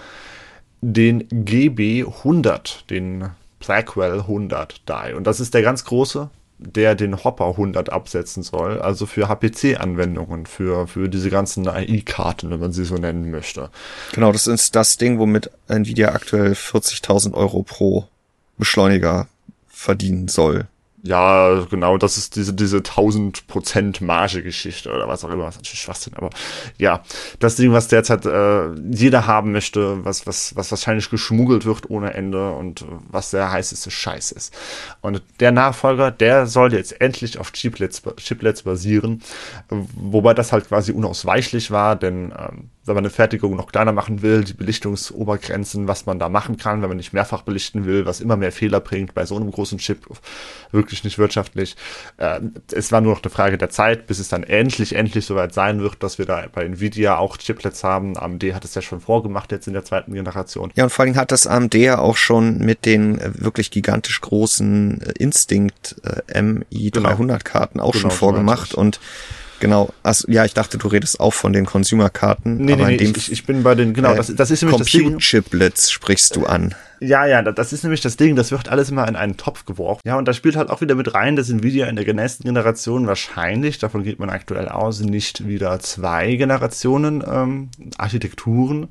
Speaker 2: den GB100, den Blackwell 100 Die. Und das ist der ganz große, der den Hopper 100 absetzen soll, also für HPC-Anwendungen, für, für diese ganzen AI-Karten, wenn man sie so nennen möchte.
Speaker 1: Genau, das ist das Ding, womit Nvidia aktuell 40.000 Euro pro Beschleuniger verdienen soll.
Speaker 2: Ja, genau, das ist diese, diese 1000% Marge-Geschichte oder was auch immer, was natürlich Schwachsinn, aber ja, das Ding, was derzeit äh, jeder haben möchte, was, was, was wahrscheinlich geschmuggelt wird ohne Ende und was der heißeste Scheiß ist. Und der Nachfolger, der soll jetzt endlich auf Chiplets, Chiplets basieren, wobei das halt quasi unausweichlich war, denn ähm, wenn man eine Fertigung noch kleiner machen will, die Belichtungsobergrenzen, was man da machen kann, wenn man nicht mehrfach belichten will, was immer mehr Fehler bringt bei so einem großen Chip, wirklich nicht wirtschaftlich. Äh, es war nur noch eine Frage der Zeit, bis es dann endlich, endlich soweit sein wird, dass wir da bei Nvidia auch Chiplets haben. AMD hat es ja schon vorgemacht jetzt in der zweiten Generation.
Speaker 1: Ja, und vor allem hat das AMD ja auch schon mit den äh, wirklich gigantisch großen äh, Instinct äh, MI300 Karten auch genau, schon vorgemacht und Genau, also, ja, ich dachte, du redest auch von den Consumer-Karten.
Speaker 2: Nee, aber nee, nee, ich, ich, bin bei den, genau, äh, das, das ist
Speaker 1: nämlich das Ding. Chiplets sprichst du an.
Speaker 2: Ja, ja, das ist nämlich das Ding, das wird alles immer in einen Topf geworfen. Ja, und da spielt halt auch wieder mit rein, dass Nvidia in der nächsten Generation wahrscheinlich, davon geht man aktuell aus, nicht wieder zwei Generationen ähm, Architekturen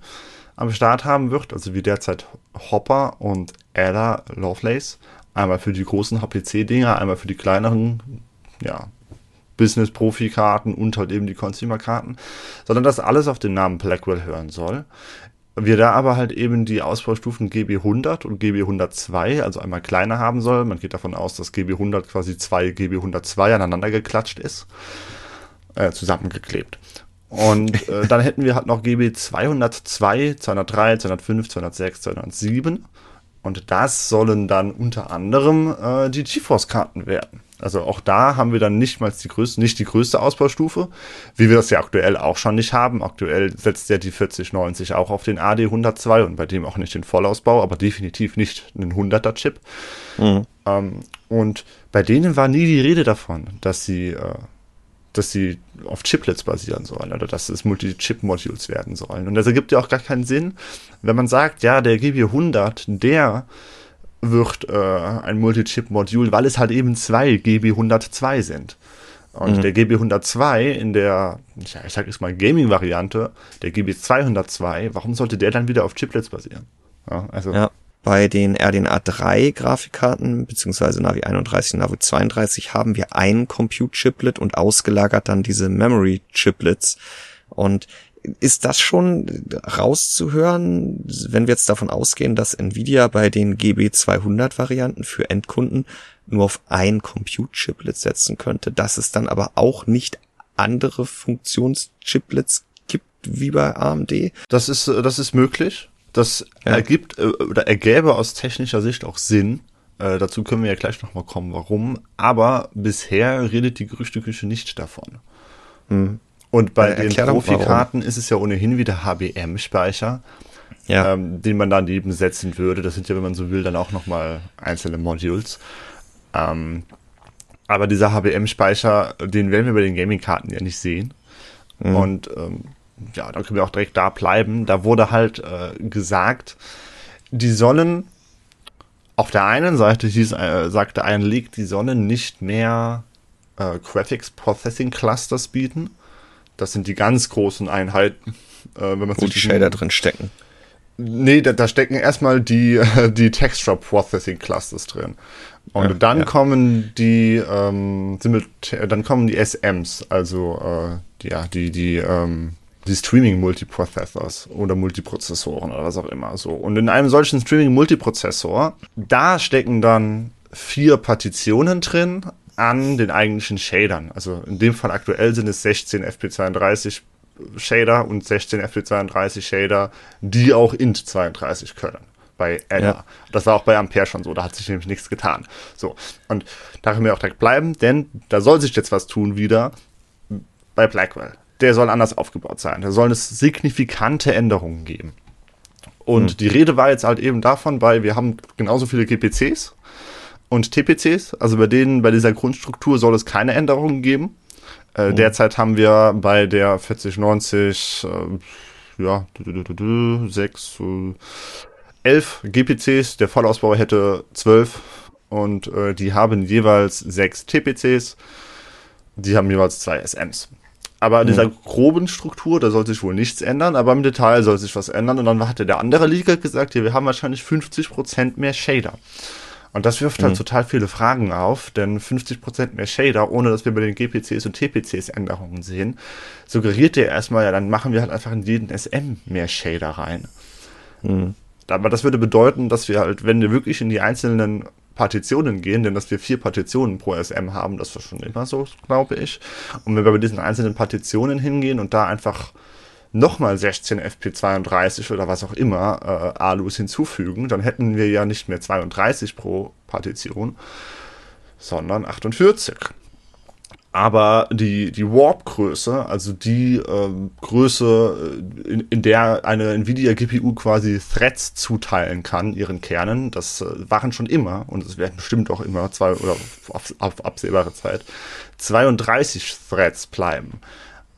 Speaker 2: am Start haben wird, also wie derzeit Hopper und Ada Lovelace. Einmal für die großen HPC-Dinger, einmal für die kleineren, ja, Business-Profi-Karten und halt eben die Consumer-Karten, sondern dass alles auf den Namen Blackwell hören soll. Wir da aber halt eben die Ausbaustufen GB100 und GB102, also einmal kleiner haben soll. Man geht davon aus, dass GB100 quasi zwei GB102 aneinander geklatscht ist, äh, zusammengeklebt. Und äh, dann hätten wir halt noch GB 202, 203, 205, 206, 207. Und das sollen dann unter anderem äh, die GeForce-Karten werden. Also auch da haben wir dann nicht mal die größte, nicht die größte Ausbaustufe, wie wir das ja aktuell auch schon nicht haben. Aktuell setzt ja die 4090 auch auf den AD 102 und bei dem auch nicht den Vollausbau, aber definitiv nicht einen 100er Chip. Mhm. Ähm, und bei denen war nie die Rede davon, dass sie, äh, dass sie auf Chiplets basieren sollen oder dass es Multi-Chip-Modules werden sollen. Und das ergibt ja auch gar keinen Sinn, wenn man sagt, ja, der GB100, der wird äh, ein Multi-Chip-Modul, weil es halt eben zwei GB102 sind. Und mhm. der GB102 in der, ich sag jetzt mal Gaming-Variante, der GB202, warum sollte der dann wieder auf Chiplets basieren?
Speaker 1: Ja, also. Ja, bei den RDNA 3 Grafikkarten, beziehungsweise Navi 31, Navi 32 haben wir ein Compute-Chiplet und ausgelagert dann diese Memory-Chiplets. Und ist das schon rauszuhören, wenn wir jetzt davon ausgehen, dass Nvidia bei den GB200 Varianten für Endkunden nur auf ein Compute-Chiplet setzen könnte, dass es dann aber auch nicht andere Funktionschiplets gibt wie bei AMD?
Speaker 2: Das ist, das ist möglich. Das ja. ergibt äh, oder ergäbe aus technischer Sicht auch Sinn. Äh, dazu können wir ja gleich nochmal kommen, warum. Aber bisher redet die Gerüchteküche nicht davon. Hm. Und bei äh, den Profikarten ist es ja ohnehin wieder HBM-Speicher, ja. ähm, den man dann eben setzen würde. Das sind ja, wenn man so will, dann auch nochmal einzelne Modules. Ähm, aber dieser HBM-Speicher, den werden wir bei den Gaming-Karten ja nicht sehen. Mhm. Und ähm, ja, dann können wir auch direkt da bleiben. Da wurde halt äh, gesagt, die sollen auf der einen Seite, hieß, äh, sagte ein Leak, die sollen nicht mehr äh, Graphics Processing Clusters bieten, das sind die ganz großen Einheiten.
Speaker 1: Äh, wenn man Wo die Shader drin stecken.
Speaker 2: Nee, da, da stecken erstmal die, die Texture Processing Clusters drin. Und ja, dann ja. kommen die, ähm, dann kommen die SMs, also äh, die, ja, die, die, ähm, die Streaming Multiprocessors oder Multiprozessoren oder was auch immer so. Und in einem solchen Streaming Multiprozessor, da stecken dann vier Partitionen drin, an den eigentlichen Shadern. Also in dem Fall aktuell sind es 16 FP32 Shader und 16 FP32 Shader, die auch int 32 können. Bei Ada. Ja. Das war auch bei Ampere schon so, da hat sich nämlich nichts getan. So. Und da können wir auch direkt bleiben, denn da soll sich jetzt was tun wieder bei Blackwell. Der soll anders aufgebaut sein. Da sollen es signifikante Änderungen geben. Und hm. die Rede war jetzt halt eben davon, weil wir haben genauso viele GPCs und TPCs. Also bei denen, bei dieser Grundstruktur soll es keine Änderungen geben. Äh, oh. Derzeit haben wir bei der 4090 äh, ja, 6, äh, 11 GPCs. Der Vollausbau hätte 12 und äh, die haben jeweils 6 TPCs. Die haben jeweils zwei SMs. Aber in dieser groben Struktur, da soll sich wohl nichts ändern, aber im Detail soll sich was ändern. Und dann hatte der andere Liga gesagt, ja, wir haben wahrscheinlich 50% mehr Shader. Und das wirft halt mhm. total viele Fragen auf, denn 50% mehr Shader, ohne dass wir bei den GPCs und TPCs Änderungen sehen, suggeriert ja erstmal, ja, dann machen wir halt einfach in jeden SM mehr Shader rein. Mhm. Aber das würde bedeuten, dass wir halt, wenn wir wirklich in die einzelnen Partitionen gehen, denn dass wir vier Partitionen pro SM haben, das war schon immer so, glaube ich. Und wenn wir bei diesen einzelnen Partitionen hingehen und da einfach nochmal 16 FP32 oder was auch immer äh, Alus hinzufügen, dann hätten wir ja nicht mehr 32 pro Partition, sondern 48. Aber die, die Warp-Größe, also die äh, Größe, äh, in, in der eine NVIDIA-GPU quasi Threads zuteilen kann, ihren Kernen, das äh, waren schon immer, und es werden bestimmt auch immer zwei oder auf, auf absehbare Zeit, 32 Threads bleiben.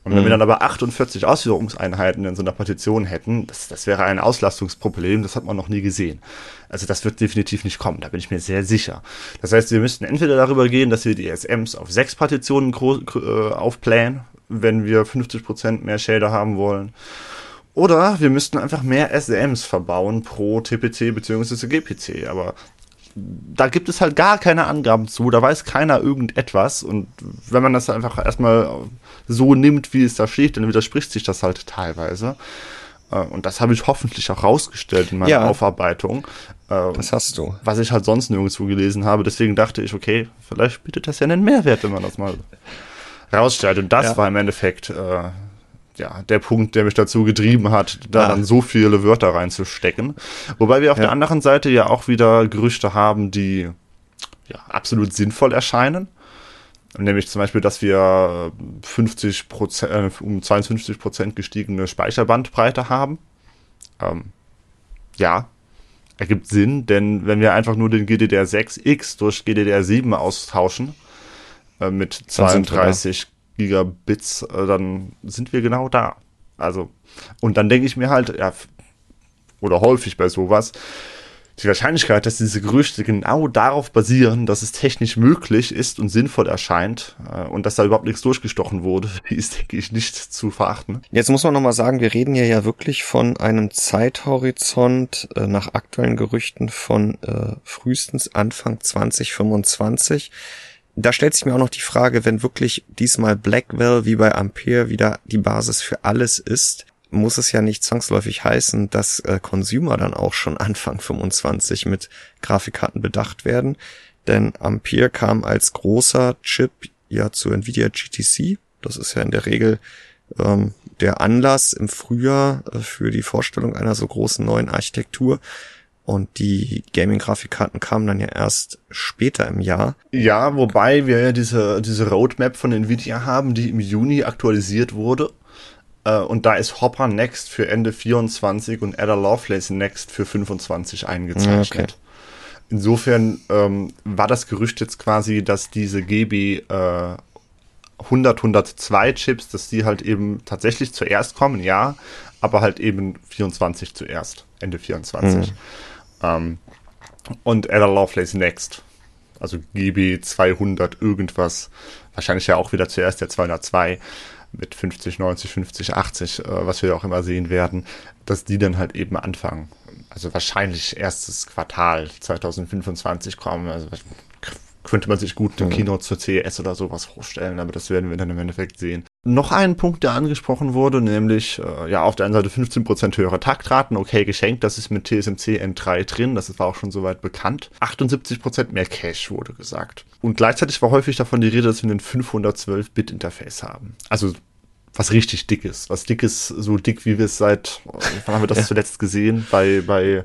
Speaker 2: Und wenn mhm. wir dann aber 48 Ausführungseinheiten in so einer Partition hätten, das, das wäre ein Auslastungsproblem, das hat man noch nie gesehen. Also das wird definitiv nicht kommen, da bin ich mir sehr sicher. Das heißt, wir müssten entweder darüber gehen, dass wir die SMs auf sechs Partitionen äh, aufplanen, wenn wir 50% mehr Shader haben wollen. Oder wir müssten einfach mehr SMs verbauen pro TPC bzw. GPC. Aber da gibt es halt gar keine Angaben zu, da weiß keiner irgendetwas. Und wenn man das einfach erstmal so nimmt, wie es da steht, dann widerspricht sich das halt teilweise. Äh, und das habe ich hoffentlich auch rausgestellt in meiner ja, Aufarbeitung.
Speaker 1: Äh, das hast du.
Speaker 2: Was ich halt sonst nirgendwo gelesen habe. Deswegen dachte ich, okay, vielleicht bietet das ja einen Mehrwert, wenn man das mal rausstellt. Und das ja. war im Endeffekt äh, ja, der Punkt, der mich dazu getrieben hat, da ah. dann so viele Wörter reinzustecken. Wobei wir auf ja. der anderen Seite ja auch wieder Gerüchte haben, die ja, absolut sinnvoll erscheinen. Nämlich zum Beispiel, dass wir 50 Prozent, äh, um 52 Prozent gestiegene Speicherbandbreite haben. Ähm, ja, ergibt Sinn, denn wenn wir einfach nur den GDDR6X durch GDDR7 austauschen, äh, mit 32 Gigabits, äh, dann sind wir genau da. Also, und dann denke ich mir halt, ja, oder häufig bei sowas, die Wahrscheinlichkeit, dass diese Gerüchte genau darauf basieren, dass es technisch möglich ist und sinnvoll erscheint äh, und dass da überhaupt nichts durchgestochen wurde, ist, denke ich, nicht zu verachten.
Speaker 1: Jetzt muss man nochmal sagen, wir reden hier ja wirklich von einem Zeithorizont äh, nach aktuellen Gerüchten von äh, frühestens Anfang 2025 da stellt sich mir auch noch die Frage, wenn wirklich diesmal Blackwell wie bei Ampere wieder die Basis für alles ist, muss es ja nicht zwangsläufig heißen, dass äh, Consumer dann auch schon Anfang 25 mit Grafikkarten bedacht werden. Denn Ampere kam als großer Chip ja zu Nvidia GTC. Das ist ja in der Regel ähm, der Anlass im Frühjahr äh, für die Vorstellung einer so großen neuen Architektur. Und die Gaming-Grafikkarten kamen dann ja erst später im Jahr.
Speaker 2: Ja, wobei wir ja diese, diese Roadmap von Nvidia haben, die im Juni aktualisiert wurde. Äh, und da ist Hopper Next für Ende 24 und Ada Lovelace Next für 25 eingezeichnet. Okay. Insofern ähm, war das Gerücht jetzt quasi, dass diese GB äh, 100, 102 Chips, dass die halt eben tatsächlich zuerst kommen, ja, aber halt eben 24 zuerst, Ende 24. Mhm. Ähm, und Ada Lovelace Next. Also GB 200 irgendwas. Wahrscheinlich ja auch wieder zuerst der 202 mit 50, 90, 50, 80, äh, was wir auch immer sehen werden, dass die dann halt eben anfangen. Also wahrscheinlich erstes Quartal 2025 kommen. Also könnte man sich gut eine mhm. Keynote zur CES oder sowas vorstellen, aber das werden wir dann im Endeffekt sehen. Noch ein Punkt, der angesprochen wurde, nämlich äh, ja auf der einen Seite 15% höhere Taktraten, okay, geschenkt, das ist mit TSMC N3 drin, das war auch schon soweit bekannt. 78% mehr Cache wurde gesagt. Und gleichzeitig war häufig davon die Rede, dass wir einen 512-Bit-Interface haben. Also was richtig dick ist. Was dick ist, so dick wie wir es seit, wann haben wir das zuletzt gesehen? Bei, bei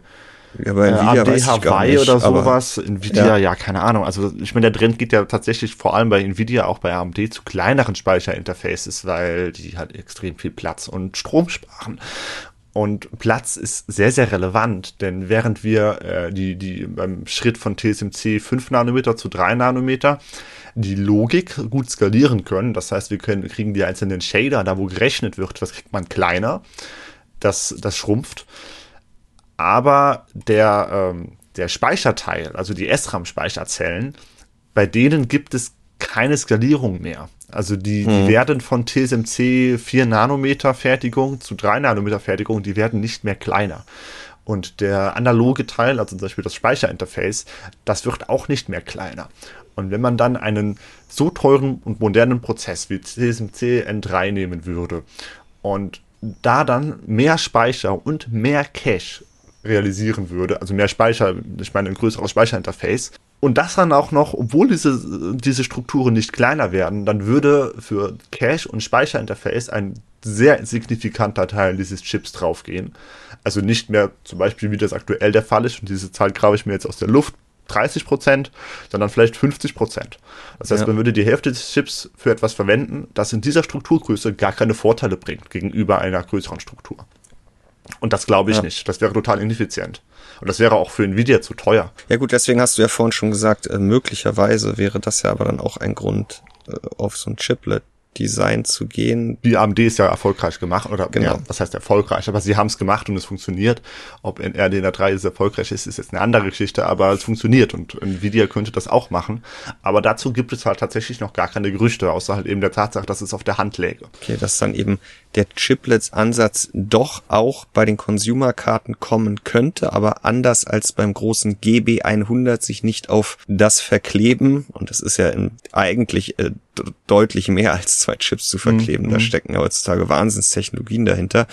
Speaker 1: ja, bei Nvidia
Speaker 2: AMD weiß Hawaii nicht, oder sowas. Nvidia, ja. ja. keine Ahnung. Also ich meine, der Trend geht ja tatsächlich vor allem bei Nvidia, auch bei AMD zu kleineren Speicherinterfaces, weil die halt extrem viel Platz und Strom sparen. Und Platz ist sehr, sehr relevant, denn während wir äh, die, die beim Schritt von TSMC 5 Nanometer zu 3 Nanometer die Logik gut skalieren können, das heißt, wir können, kriegen die einzelnen Shader, da wo gerechnet wird, was kriegt man kleiner, das, das schrumpft aber der, ähm, der Speicherteil, also die SRAM-Speicherzellen, bei denen gibt es keine Skalierung mehr. Also die, hm. die werden von TSMC 4 Nanometer Fertigung zu 3 Nanometer Fertigung, die werden nicht mehr kleiner. Und der analoge Teil, also zum Beispiel das Speicherinterface, das wird auch nicht mehr kleiner. Und wenn man dann einen so teuren und modernen Prozess wie TSMC N3 nehmen würde und da dann mehr Speicher und mehr Cache realisieren würde, also mehr Speicher, ich meine ein größeres Speicherinterface, und das dann auch noch, obwohl diese, diese Strukturen nicht kleiner werden, dann würde für Cache und Speicherinterface ein sehr signifikanter Teil dieses Chips draufgehen. Also nicht mehr zum Beispiel, wie das aktuell der Fall ist, und diese Zahl grabe ich mir jetzt aus der Luft, 30 Prozent, sondern vielleicht 50 Prozent. Das heißt, ja. man würde die Hälfte des Chips für etwas verwenden, das in dieser Strukturgröße gar keine Vorteile bringt gegenüber einer größeren Struktur. Und das glaube ich ja. nicht. Das wäre total ineffizient. Und das wäre auch für Nvidia zu teuer.
Speaker 1: Ja gut, deswegen hast du ja vorhin schon gesagt, äh, möglicherweise wäre das ja aber dann auch ein Grund, äh, auf so ein Chiplet Design zu gehen.
Speaker 2: Die AMD ist ja erfolgreich gemacht, oder genau. ja, was heißt erfolgreich, aber sie haben es gemacht und es funktioniert. Ob in RDNA 3 ist erfolgreich ist, ist jetzt eine andere Geschichte, aber es funktioniert und Nvidia könnte das auch machen. Aber dazu gibt es halt tatsächlich noch gar keine Gerüchte, außer halt eben der Tatsache, dass es auf der Hand läge.
Speaker 1: Okay, dass dann eben der Chiplets-Ansatz doch auch bei den Consumer-Karten kommen könnte, aber anders als beim großen GB100 sich nicht auf das Verkleben, und das ist ja in, eigentlich äh, deutlich mehr als zwei Chips zu verkleben. Mhm. Da stecken ja heutzutage Wahnsinnstechnologien dahinter.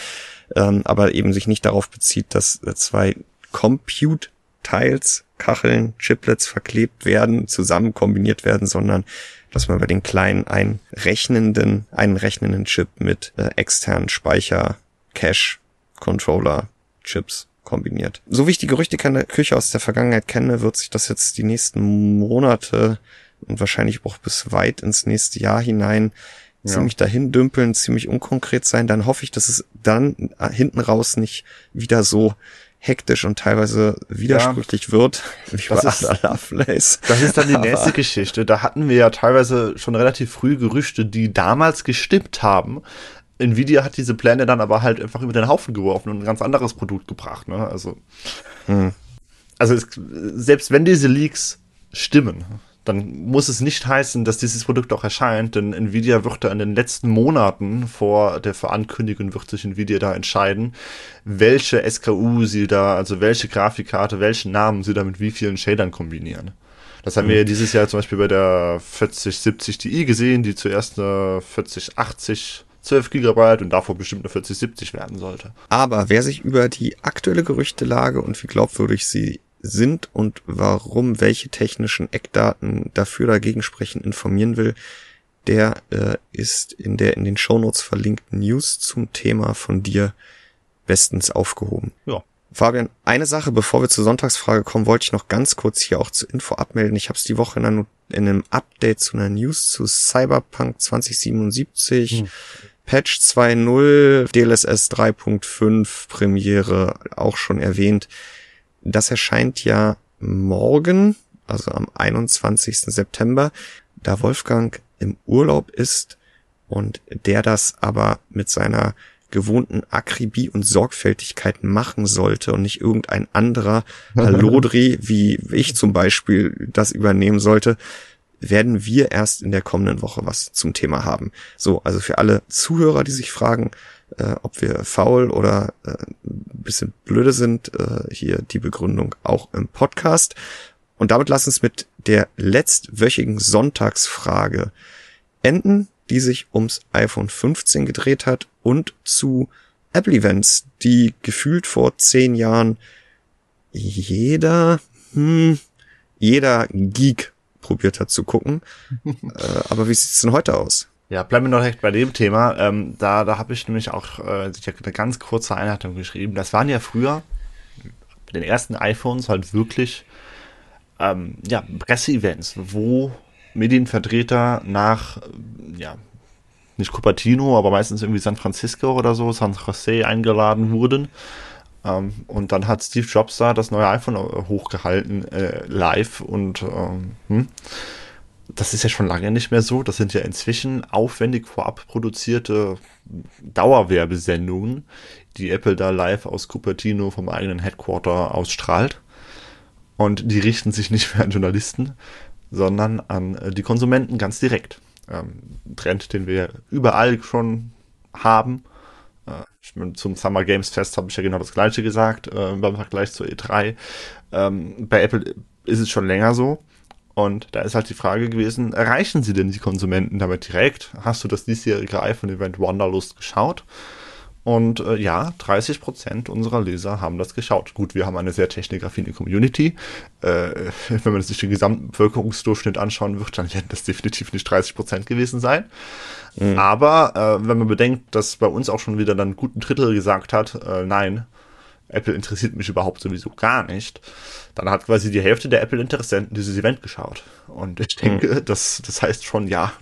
Speaker 1: Ähm, aber eben sich nicht darauf bezieht, dass zwei Compute-Teils, Kacheln, Chiplets verklebt werden, zusammen kombiniert werden, sondern dass man bei den kleinen einrechnenden, einrechnenden Chip mit äh, externen Speicher, Cache, Controller, Chips kombiniert. So wie ich die Gerüchteküche aus der Vergangenheit kenne, wird sich das jetzt die nächsten Monate und wahrscheinlich auch bis weit ins nächste Jahr hinein ja. ziemlich dahin dümpeln, ziemlich unkonkret sein, dann hoffe ich, dass es dann hinten raus nicht wieder so hektisch und teilweise widersprüchlich ja, wird,
Speaker 2: wie das ist, Lovelace. Das ist dann die nächste Geschichte. Da hatten wir ja teilweise schon relativ früh Gerüchte, die damals gestimmt haben. Nvidia hat diese Pläne dann aber halt einfach über den Haufen geworfen und ein ganz anderes Produkt gebracht. Ne? Also, hm. also es, selbst wenn diese Leaks stimmen, dann muss es nicht heißen, dass dieses Produkt auch erscheint, denn Nvidia wird da in den letzten Monaten vor der Verankündigung wird sich Nvidia da entscheiden, welche SKU sie da, also welche Grafikkarte, welchen Namen sie da mit wie vielen Shadern kombinieren. Das haben mhm. wir ja dieses Jahr zum Beispiel bei der 4070 Ti gesehen, die zuerst eine 4080 12 Gigabyte und davor bestimmt eine 4070 werden sollte.
Speaker 1: Aber wer sich über die aktuelle Gerüchtelage und wie glaubwürdig sie sind und warum welche technischen Eckdaten dafür dagegen sprechen informieren will, der äh, ist in der in den Shownotes verlinkten News zum Thema von dir bestens aufgehoben. Ja. Fabian, eine Sache, bevor wir zur Sonntagsfrage kommen, wollte ich noch ganz kurz hier auch zur Info abmelden. Ich habe es die Woche in, einer, in, einem Update zu einer News zu Cyberpunk 2077, hm. Patch 2.0, DLSS 3.5, Premiere auch schon erwähnt. Das erscheint ja morgen, also am 21. September, da Wolfgang im Urlaub ist und der das aber mit seiner gewohnten Akribie und Sorgfältigkeit machen sollte und nicht irgendein anderer Halodri, wie ich zum Beispiel, das übernehmen sollte, werden wir erst in der kommenden Woche was zum Thema haben. So, also für alle Zuhörer, die sich fragen, äh, ob wir faul oder äh, ein bisschen blöde sind, äh, hier die Begründung auch im Podcast. Und damit lass uns mit der letztwöchigen Sonntagsfrage enden, die sich ums iPhone 15 gedreht hat und zu Apple Events, die gefühlt vor zehn Jahren jeder, hm, jeder Geek probiert hat zu gucken. äh, aber wie sieht's denn heute aus?
Speaker 2: Ja, bleiben wir noch direkt bei dem Thema. Ähm, da da habe ich nämlich auch äh, eine ganz kurze Einleitung geschrieben. Das waren ja früher bei den ersten iPhones halt wirklich ähm, ja, Presseevents, wo Medienvertreter nach, ja, nicht Cupertino, aber meistens irgendwie San Francisco oder so, San Jose eingeladen wurden. Ähm, und dann hat Steve Jobs da das neue iPhone äh, hochgehalten, äh, live und ähm, hm das ist ja schon lange nicht mehr so. Das sind ja inzwischen aufwendig vorab produzierte Dauerwerbesendungen, die Apple da live aus Cupertino vom eigenen Headquarter ausstrahlt. Und die richten sich nicht mehr an Journalisten, sondern an äh, die Konsumenten ganz direkt. Ähm, Trend, den wir überall schon haben. Äh, zum Summer Games Fest habe ich ja genau das gleiche gesagt äh, beim Vergleich zur E3. Ähm, bei Apple ist es schon länger so. Und da ist halt die Frage gewesen, erreichen sie denn die Konsumenten damit direkt? Hast du das diesjährige iPhone-Event Wanderlust geschaut? Und äh, ja, 30 Prozent unserer Leser haben das geschaut. Gut, wir haben eine sehr technikaffine Community. Äh, wenn man sich den gesamten Bevölkerungsdurchschnitt anschauen wird, dann werden das definitiv nicht 30 Prozent gewesen sein. Mhm. Aber äh, wenn man bedenkt, dass bei uns auch schon wieder dann guten Drittel gesagt hat, äh, nein, Apple interessiert mich überhaupt sowieso gar nicht, dann hat quasi die Hälfte der Apple-Interessenten dieses Event geschaut. Und ich denke, mhm. das, das heißt schon, ja,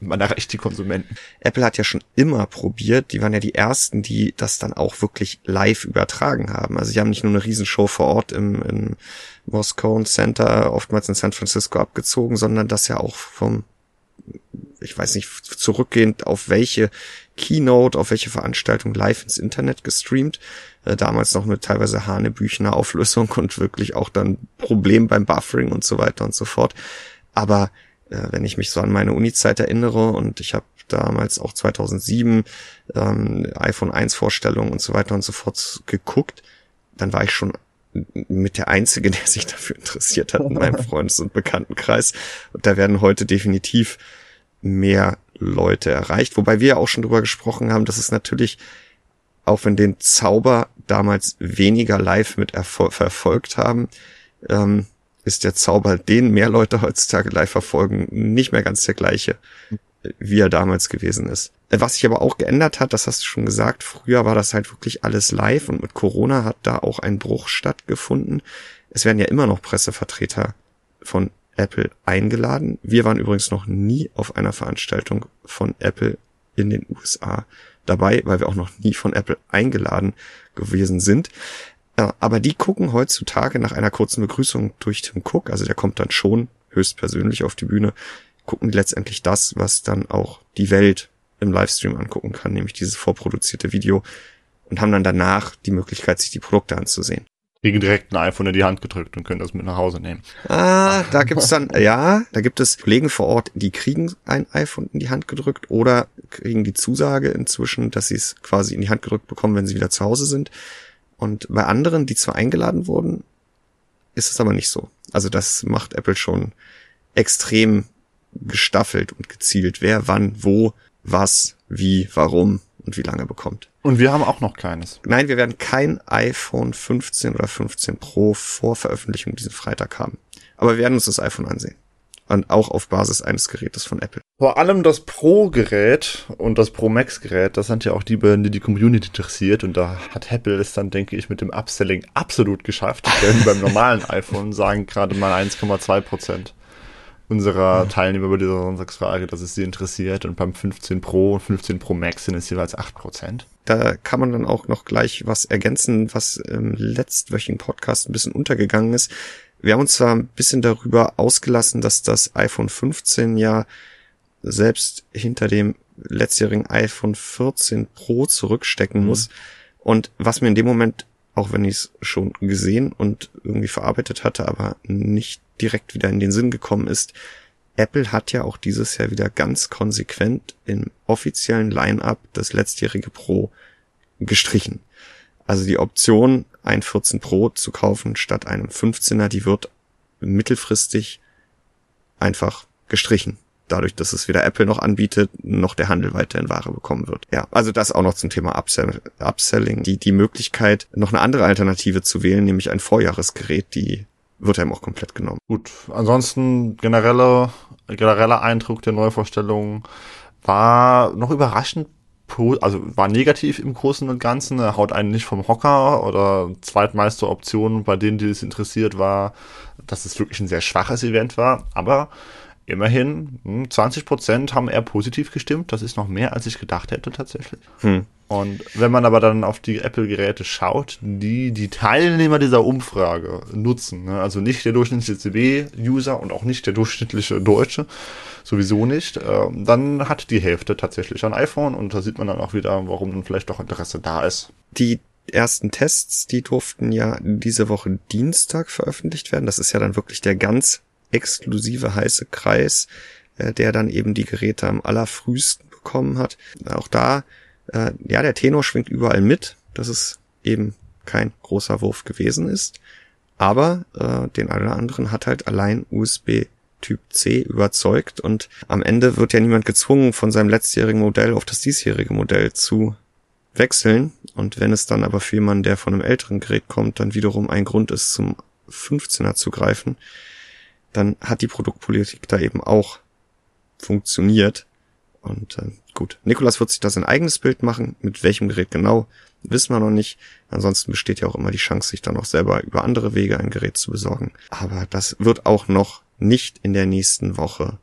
Speaker 2: man erreicht die Konsumenten.
Speaker 1: Apple hat ja schon immer probiert, die waren ja die ersten, die das dann auch wirklich live übertragen haben. Also sie haben nicht nur eine Riesenshow vor Ort im, im Moscone Center, oftmals in San Francisco abgezogen, sondern das ja auch vom ich weiß nicht, zurückgehend auf welche Keynote, auf welche Veranstaltung live ins Internet gestreamt. Äh, damals noch mit teilweise Hanebüchener Auflösung und wirklich auch dann Problem beim Buffering und so weiter und so fort. Aber äh, wenn ich mich so an meine Uni-Zeit erinnere und ich habe damals auch 2007 ähm, iPhone 1 Vorstellungen und so weiter und so fort geguckt, dann war ich schon mit der Einzige, der sich dafür interessiert hat in meinem Freundes- und Bekanntenkreis. Und da werden heute definitiv mehr Leute erreicht. Wobei wir ja auch schon drüber gesprochen haben, dass es natürlich, auch wenn den Zauber damals weniger live mit Erfolg verfolgt haben, ähm, ist der Zauber, den mehr Leute heutzutage live verfolgen, nicht mehr ganz der gleiche, wie er damals gewesen ist. Was sich aber auch geändert hat, das hast du schon gesagt, früher war das halt wirklich alles live und mit Corona hat da auch ein Bruch stattgefunden. Es werden ja immer noch Pressevertreter von Apple eingeladen. Wir waren übrigens noch nie auf einer Veranstaltung von Apple in den USA dabei, weil wir auch noch nie von Apple eingeladen gewesen sind. Äh, aber die gucken heutzutage nach einer kurzen Begrüßung durch Tim Cook, also der kommt dann schon höchstpersönlich auf die Bühne, gucken letztendlich das, was dann auch die Welt im Livestream angucken kann, nämlich dieses vorproduzierte Video und haben dann danach die Möglichkeit, sich die Produkte anzusehen
Speaker 2: kriegen direkt ein iPhone in die Hand gedrückt und können das mit nach Hause nehmen.
Speaker 1: Ah, da gibt's dann, ja, da gibt es Kollegen vor Ort, die kriegen ein iPhone in die Hand gedrückt oder kriegen die Zusage inzwischen, dass sie es quasi in die Hand gedrückt bekommen, wenn sie wieder zu Hause sind. Und bei anderen, die zwar eingeladen wurden, ist es aber nicht so. Also das macht Apple schon extrem gestaffelt und gezielt, wer wann, wo, was, wie, warum und wie lange bekommt.
Speaker 2: Und wir haben auch noch keines.
Speaker 1: Nein, wir werden kein iPhone 15 oder 15 Pro vor Veröffentlichung diesen Freitag haben. Aber wir werden uns das iPhone ansehen. Und auch auf Basis eines Gerätes von Apple.
Speaker 2: Vor allem das Pro-Gerät und das Pro Max-Gerät, das sind ja auch die beiden, die die Community interessiert. Und da hat Apple es dann, denke ich, mit dem Upselling absolut geschafft. Denn beim normalen iPhone sagen gerade mal 1,2 Prozent unserer Teilnehmer bei dieser Sonntagsfrage, dass es sie interessiert. Und beim 15 Pro und 15 Pro Max sind es jeweils 8%.
Speaker 1: Da kann man dann auch noch gleich was ergänzen, was im letztwöchigen Podcast ein bisschen untergegangen ist. Wir haben uns zwar ein bisschen darüber ausgelassen, dass das iPhone 15 ja selbst hinter dem letztjährigen iPhone 14 Pro zurückstecken mhm. muss. Und was mir in dem Moment, auch wenn ich es schon gesehen und irgendwie verarbeitet hatte, aber nicht direkt wieder in den Sinn gekommen ist, Apple hat ja auch dieses Jahr wieder ganz konsequent im offiziellen Line-up das letztjährige Pro gestrichen. Also die Option, ein 14 Pro zu kaufen statt einem 15er, die wird mittelfristig einfach gestrichen. Dadurch, dass es weder Apple noch anbietet, noch der Handel weiterhin Ware bekommen wird. Ja, also das auch noch zum Thema Upsell Upselling. Die, die Möglichkeit, noch eine andere Alternative zu wählen, nämlich ein Vorjahresgerät, die wird einem auch komplett genommen.
Speaker 2: Gut, ansonsten generelle, genereller Eindruck der Neuvorstellung war noch überraschend also war negativ im Großen und Ganzen, er haut einen nicht vom Hocker oder zweitmeiste Option bei denen, die es interessiert, war, dass es wirklich ein sehr schwaches Event war, aber immerhin 20 hm, Prozent haben eher positiv gestimmt, das ist noch mehr, als ich gedacht hätte tatsächlich. Hm. Und wenn man aber dann auf die Apple-Geräte schaut, die die Teilnehmer dieser Umfrage nutzen, ne, also nicht der durchschnittliche CB-User und auch nicht der durchschnittliche Deutsche, sowieso nicht, äh, dann hat die Hälfte tatsächlich ein iPhone und da sieht man dann auch wieder, warum dann vielleicht doch Interesse da ist.
Speaker 1: Die ersten Tests, die durften ja diese Woche Dienstag veröffentlicht werden. Das ist ja dann wirklich der ganz exklusive heiße Kreis, äh, der dann eben die Geräte am allerfrühsten bekommen hat. Auch da Äh, ja, der Tenor schwingt überall mit, dass es eben kein großer Wurf gewesen ist. Aber äh, den oder anderen hat halt allein USB Typ C überzeugt und am Ende wird ja niemand gezwungen, von seinem letztjährigen Modell auf das diesjährige Modell zu wechseln. Und wenn es dann aber für jemanden, der von einem älteren Gerät kommt, dann wiederum ein Grund ist, zum 15er zu greifen, dann hat die Produktpolitik da eben auch funktioniert. Und äh, gut, Nikolas wird sich da sein eigenes Bild machen. Mit welchem Gerät genau, wissen wir noch nicht. Ansonsten besteht ja auch immer die Chance, sich dann auch selber über andere Wege ein Gerät zu besorgen. Aber das wird auch noch nicht in der nächsten Woche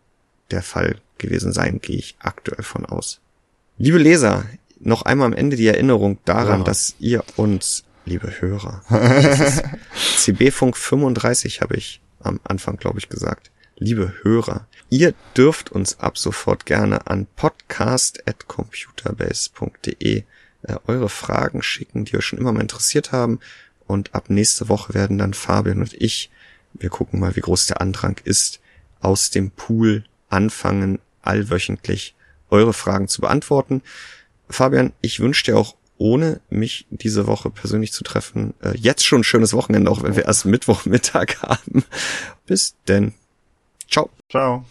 Speaker 1: der Fall gewesen sein, gehe ich aktuell von aus. Liebe Leser, noch einmal am Ende die Erinnerung daran, ja. dass ihr uns, liebe Hörer, CB-Funk 35 habe ich am Anfang, glaube ich, gesagt. Liebe Hörer, ihr dürft uns ab sofort gerne an podcast.computerbase.de äh, eure Fragen schicken, die euch schon immer mal interessiert haben. Und ab nächste Woche werden dann Fabian und ich, wir gucken mal, wie groß der Andrang ist, aus dem Pool anfangen, allwöchentlich eure Fragen zu beantworten. Fabian, ich wünsche dir auch ohne mich diese Woche persönlich zu treffen, äh, jetzt schon ein schönes Wochenende, auch wenn wir erst Mittwochmittag haben. Bis denn. Ciao.
Speaker 2: Ciao.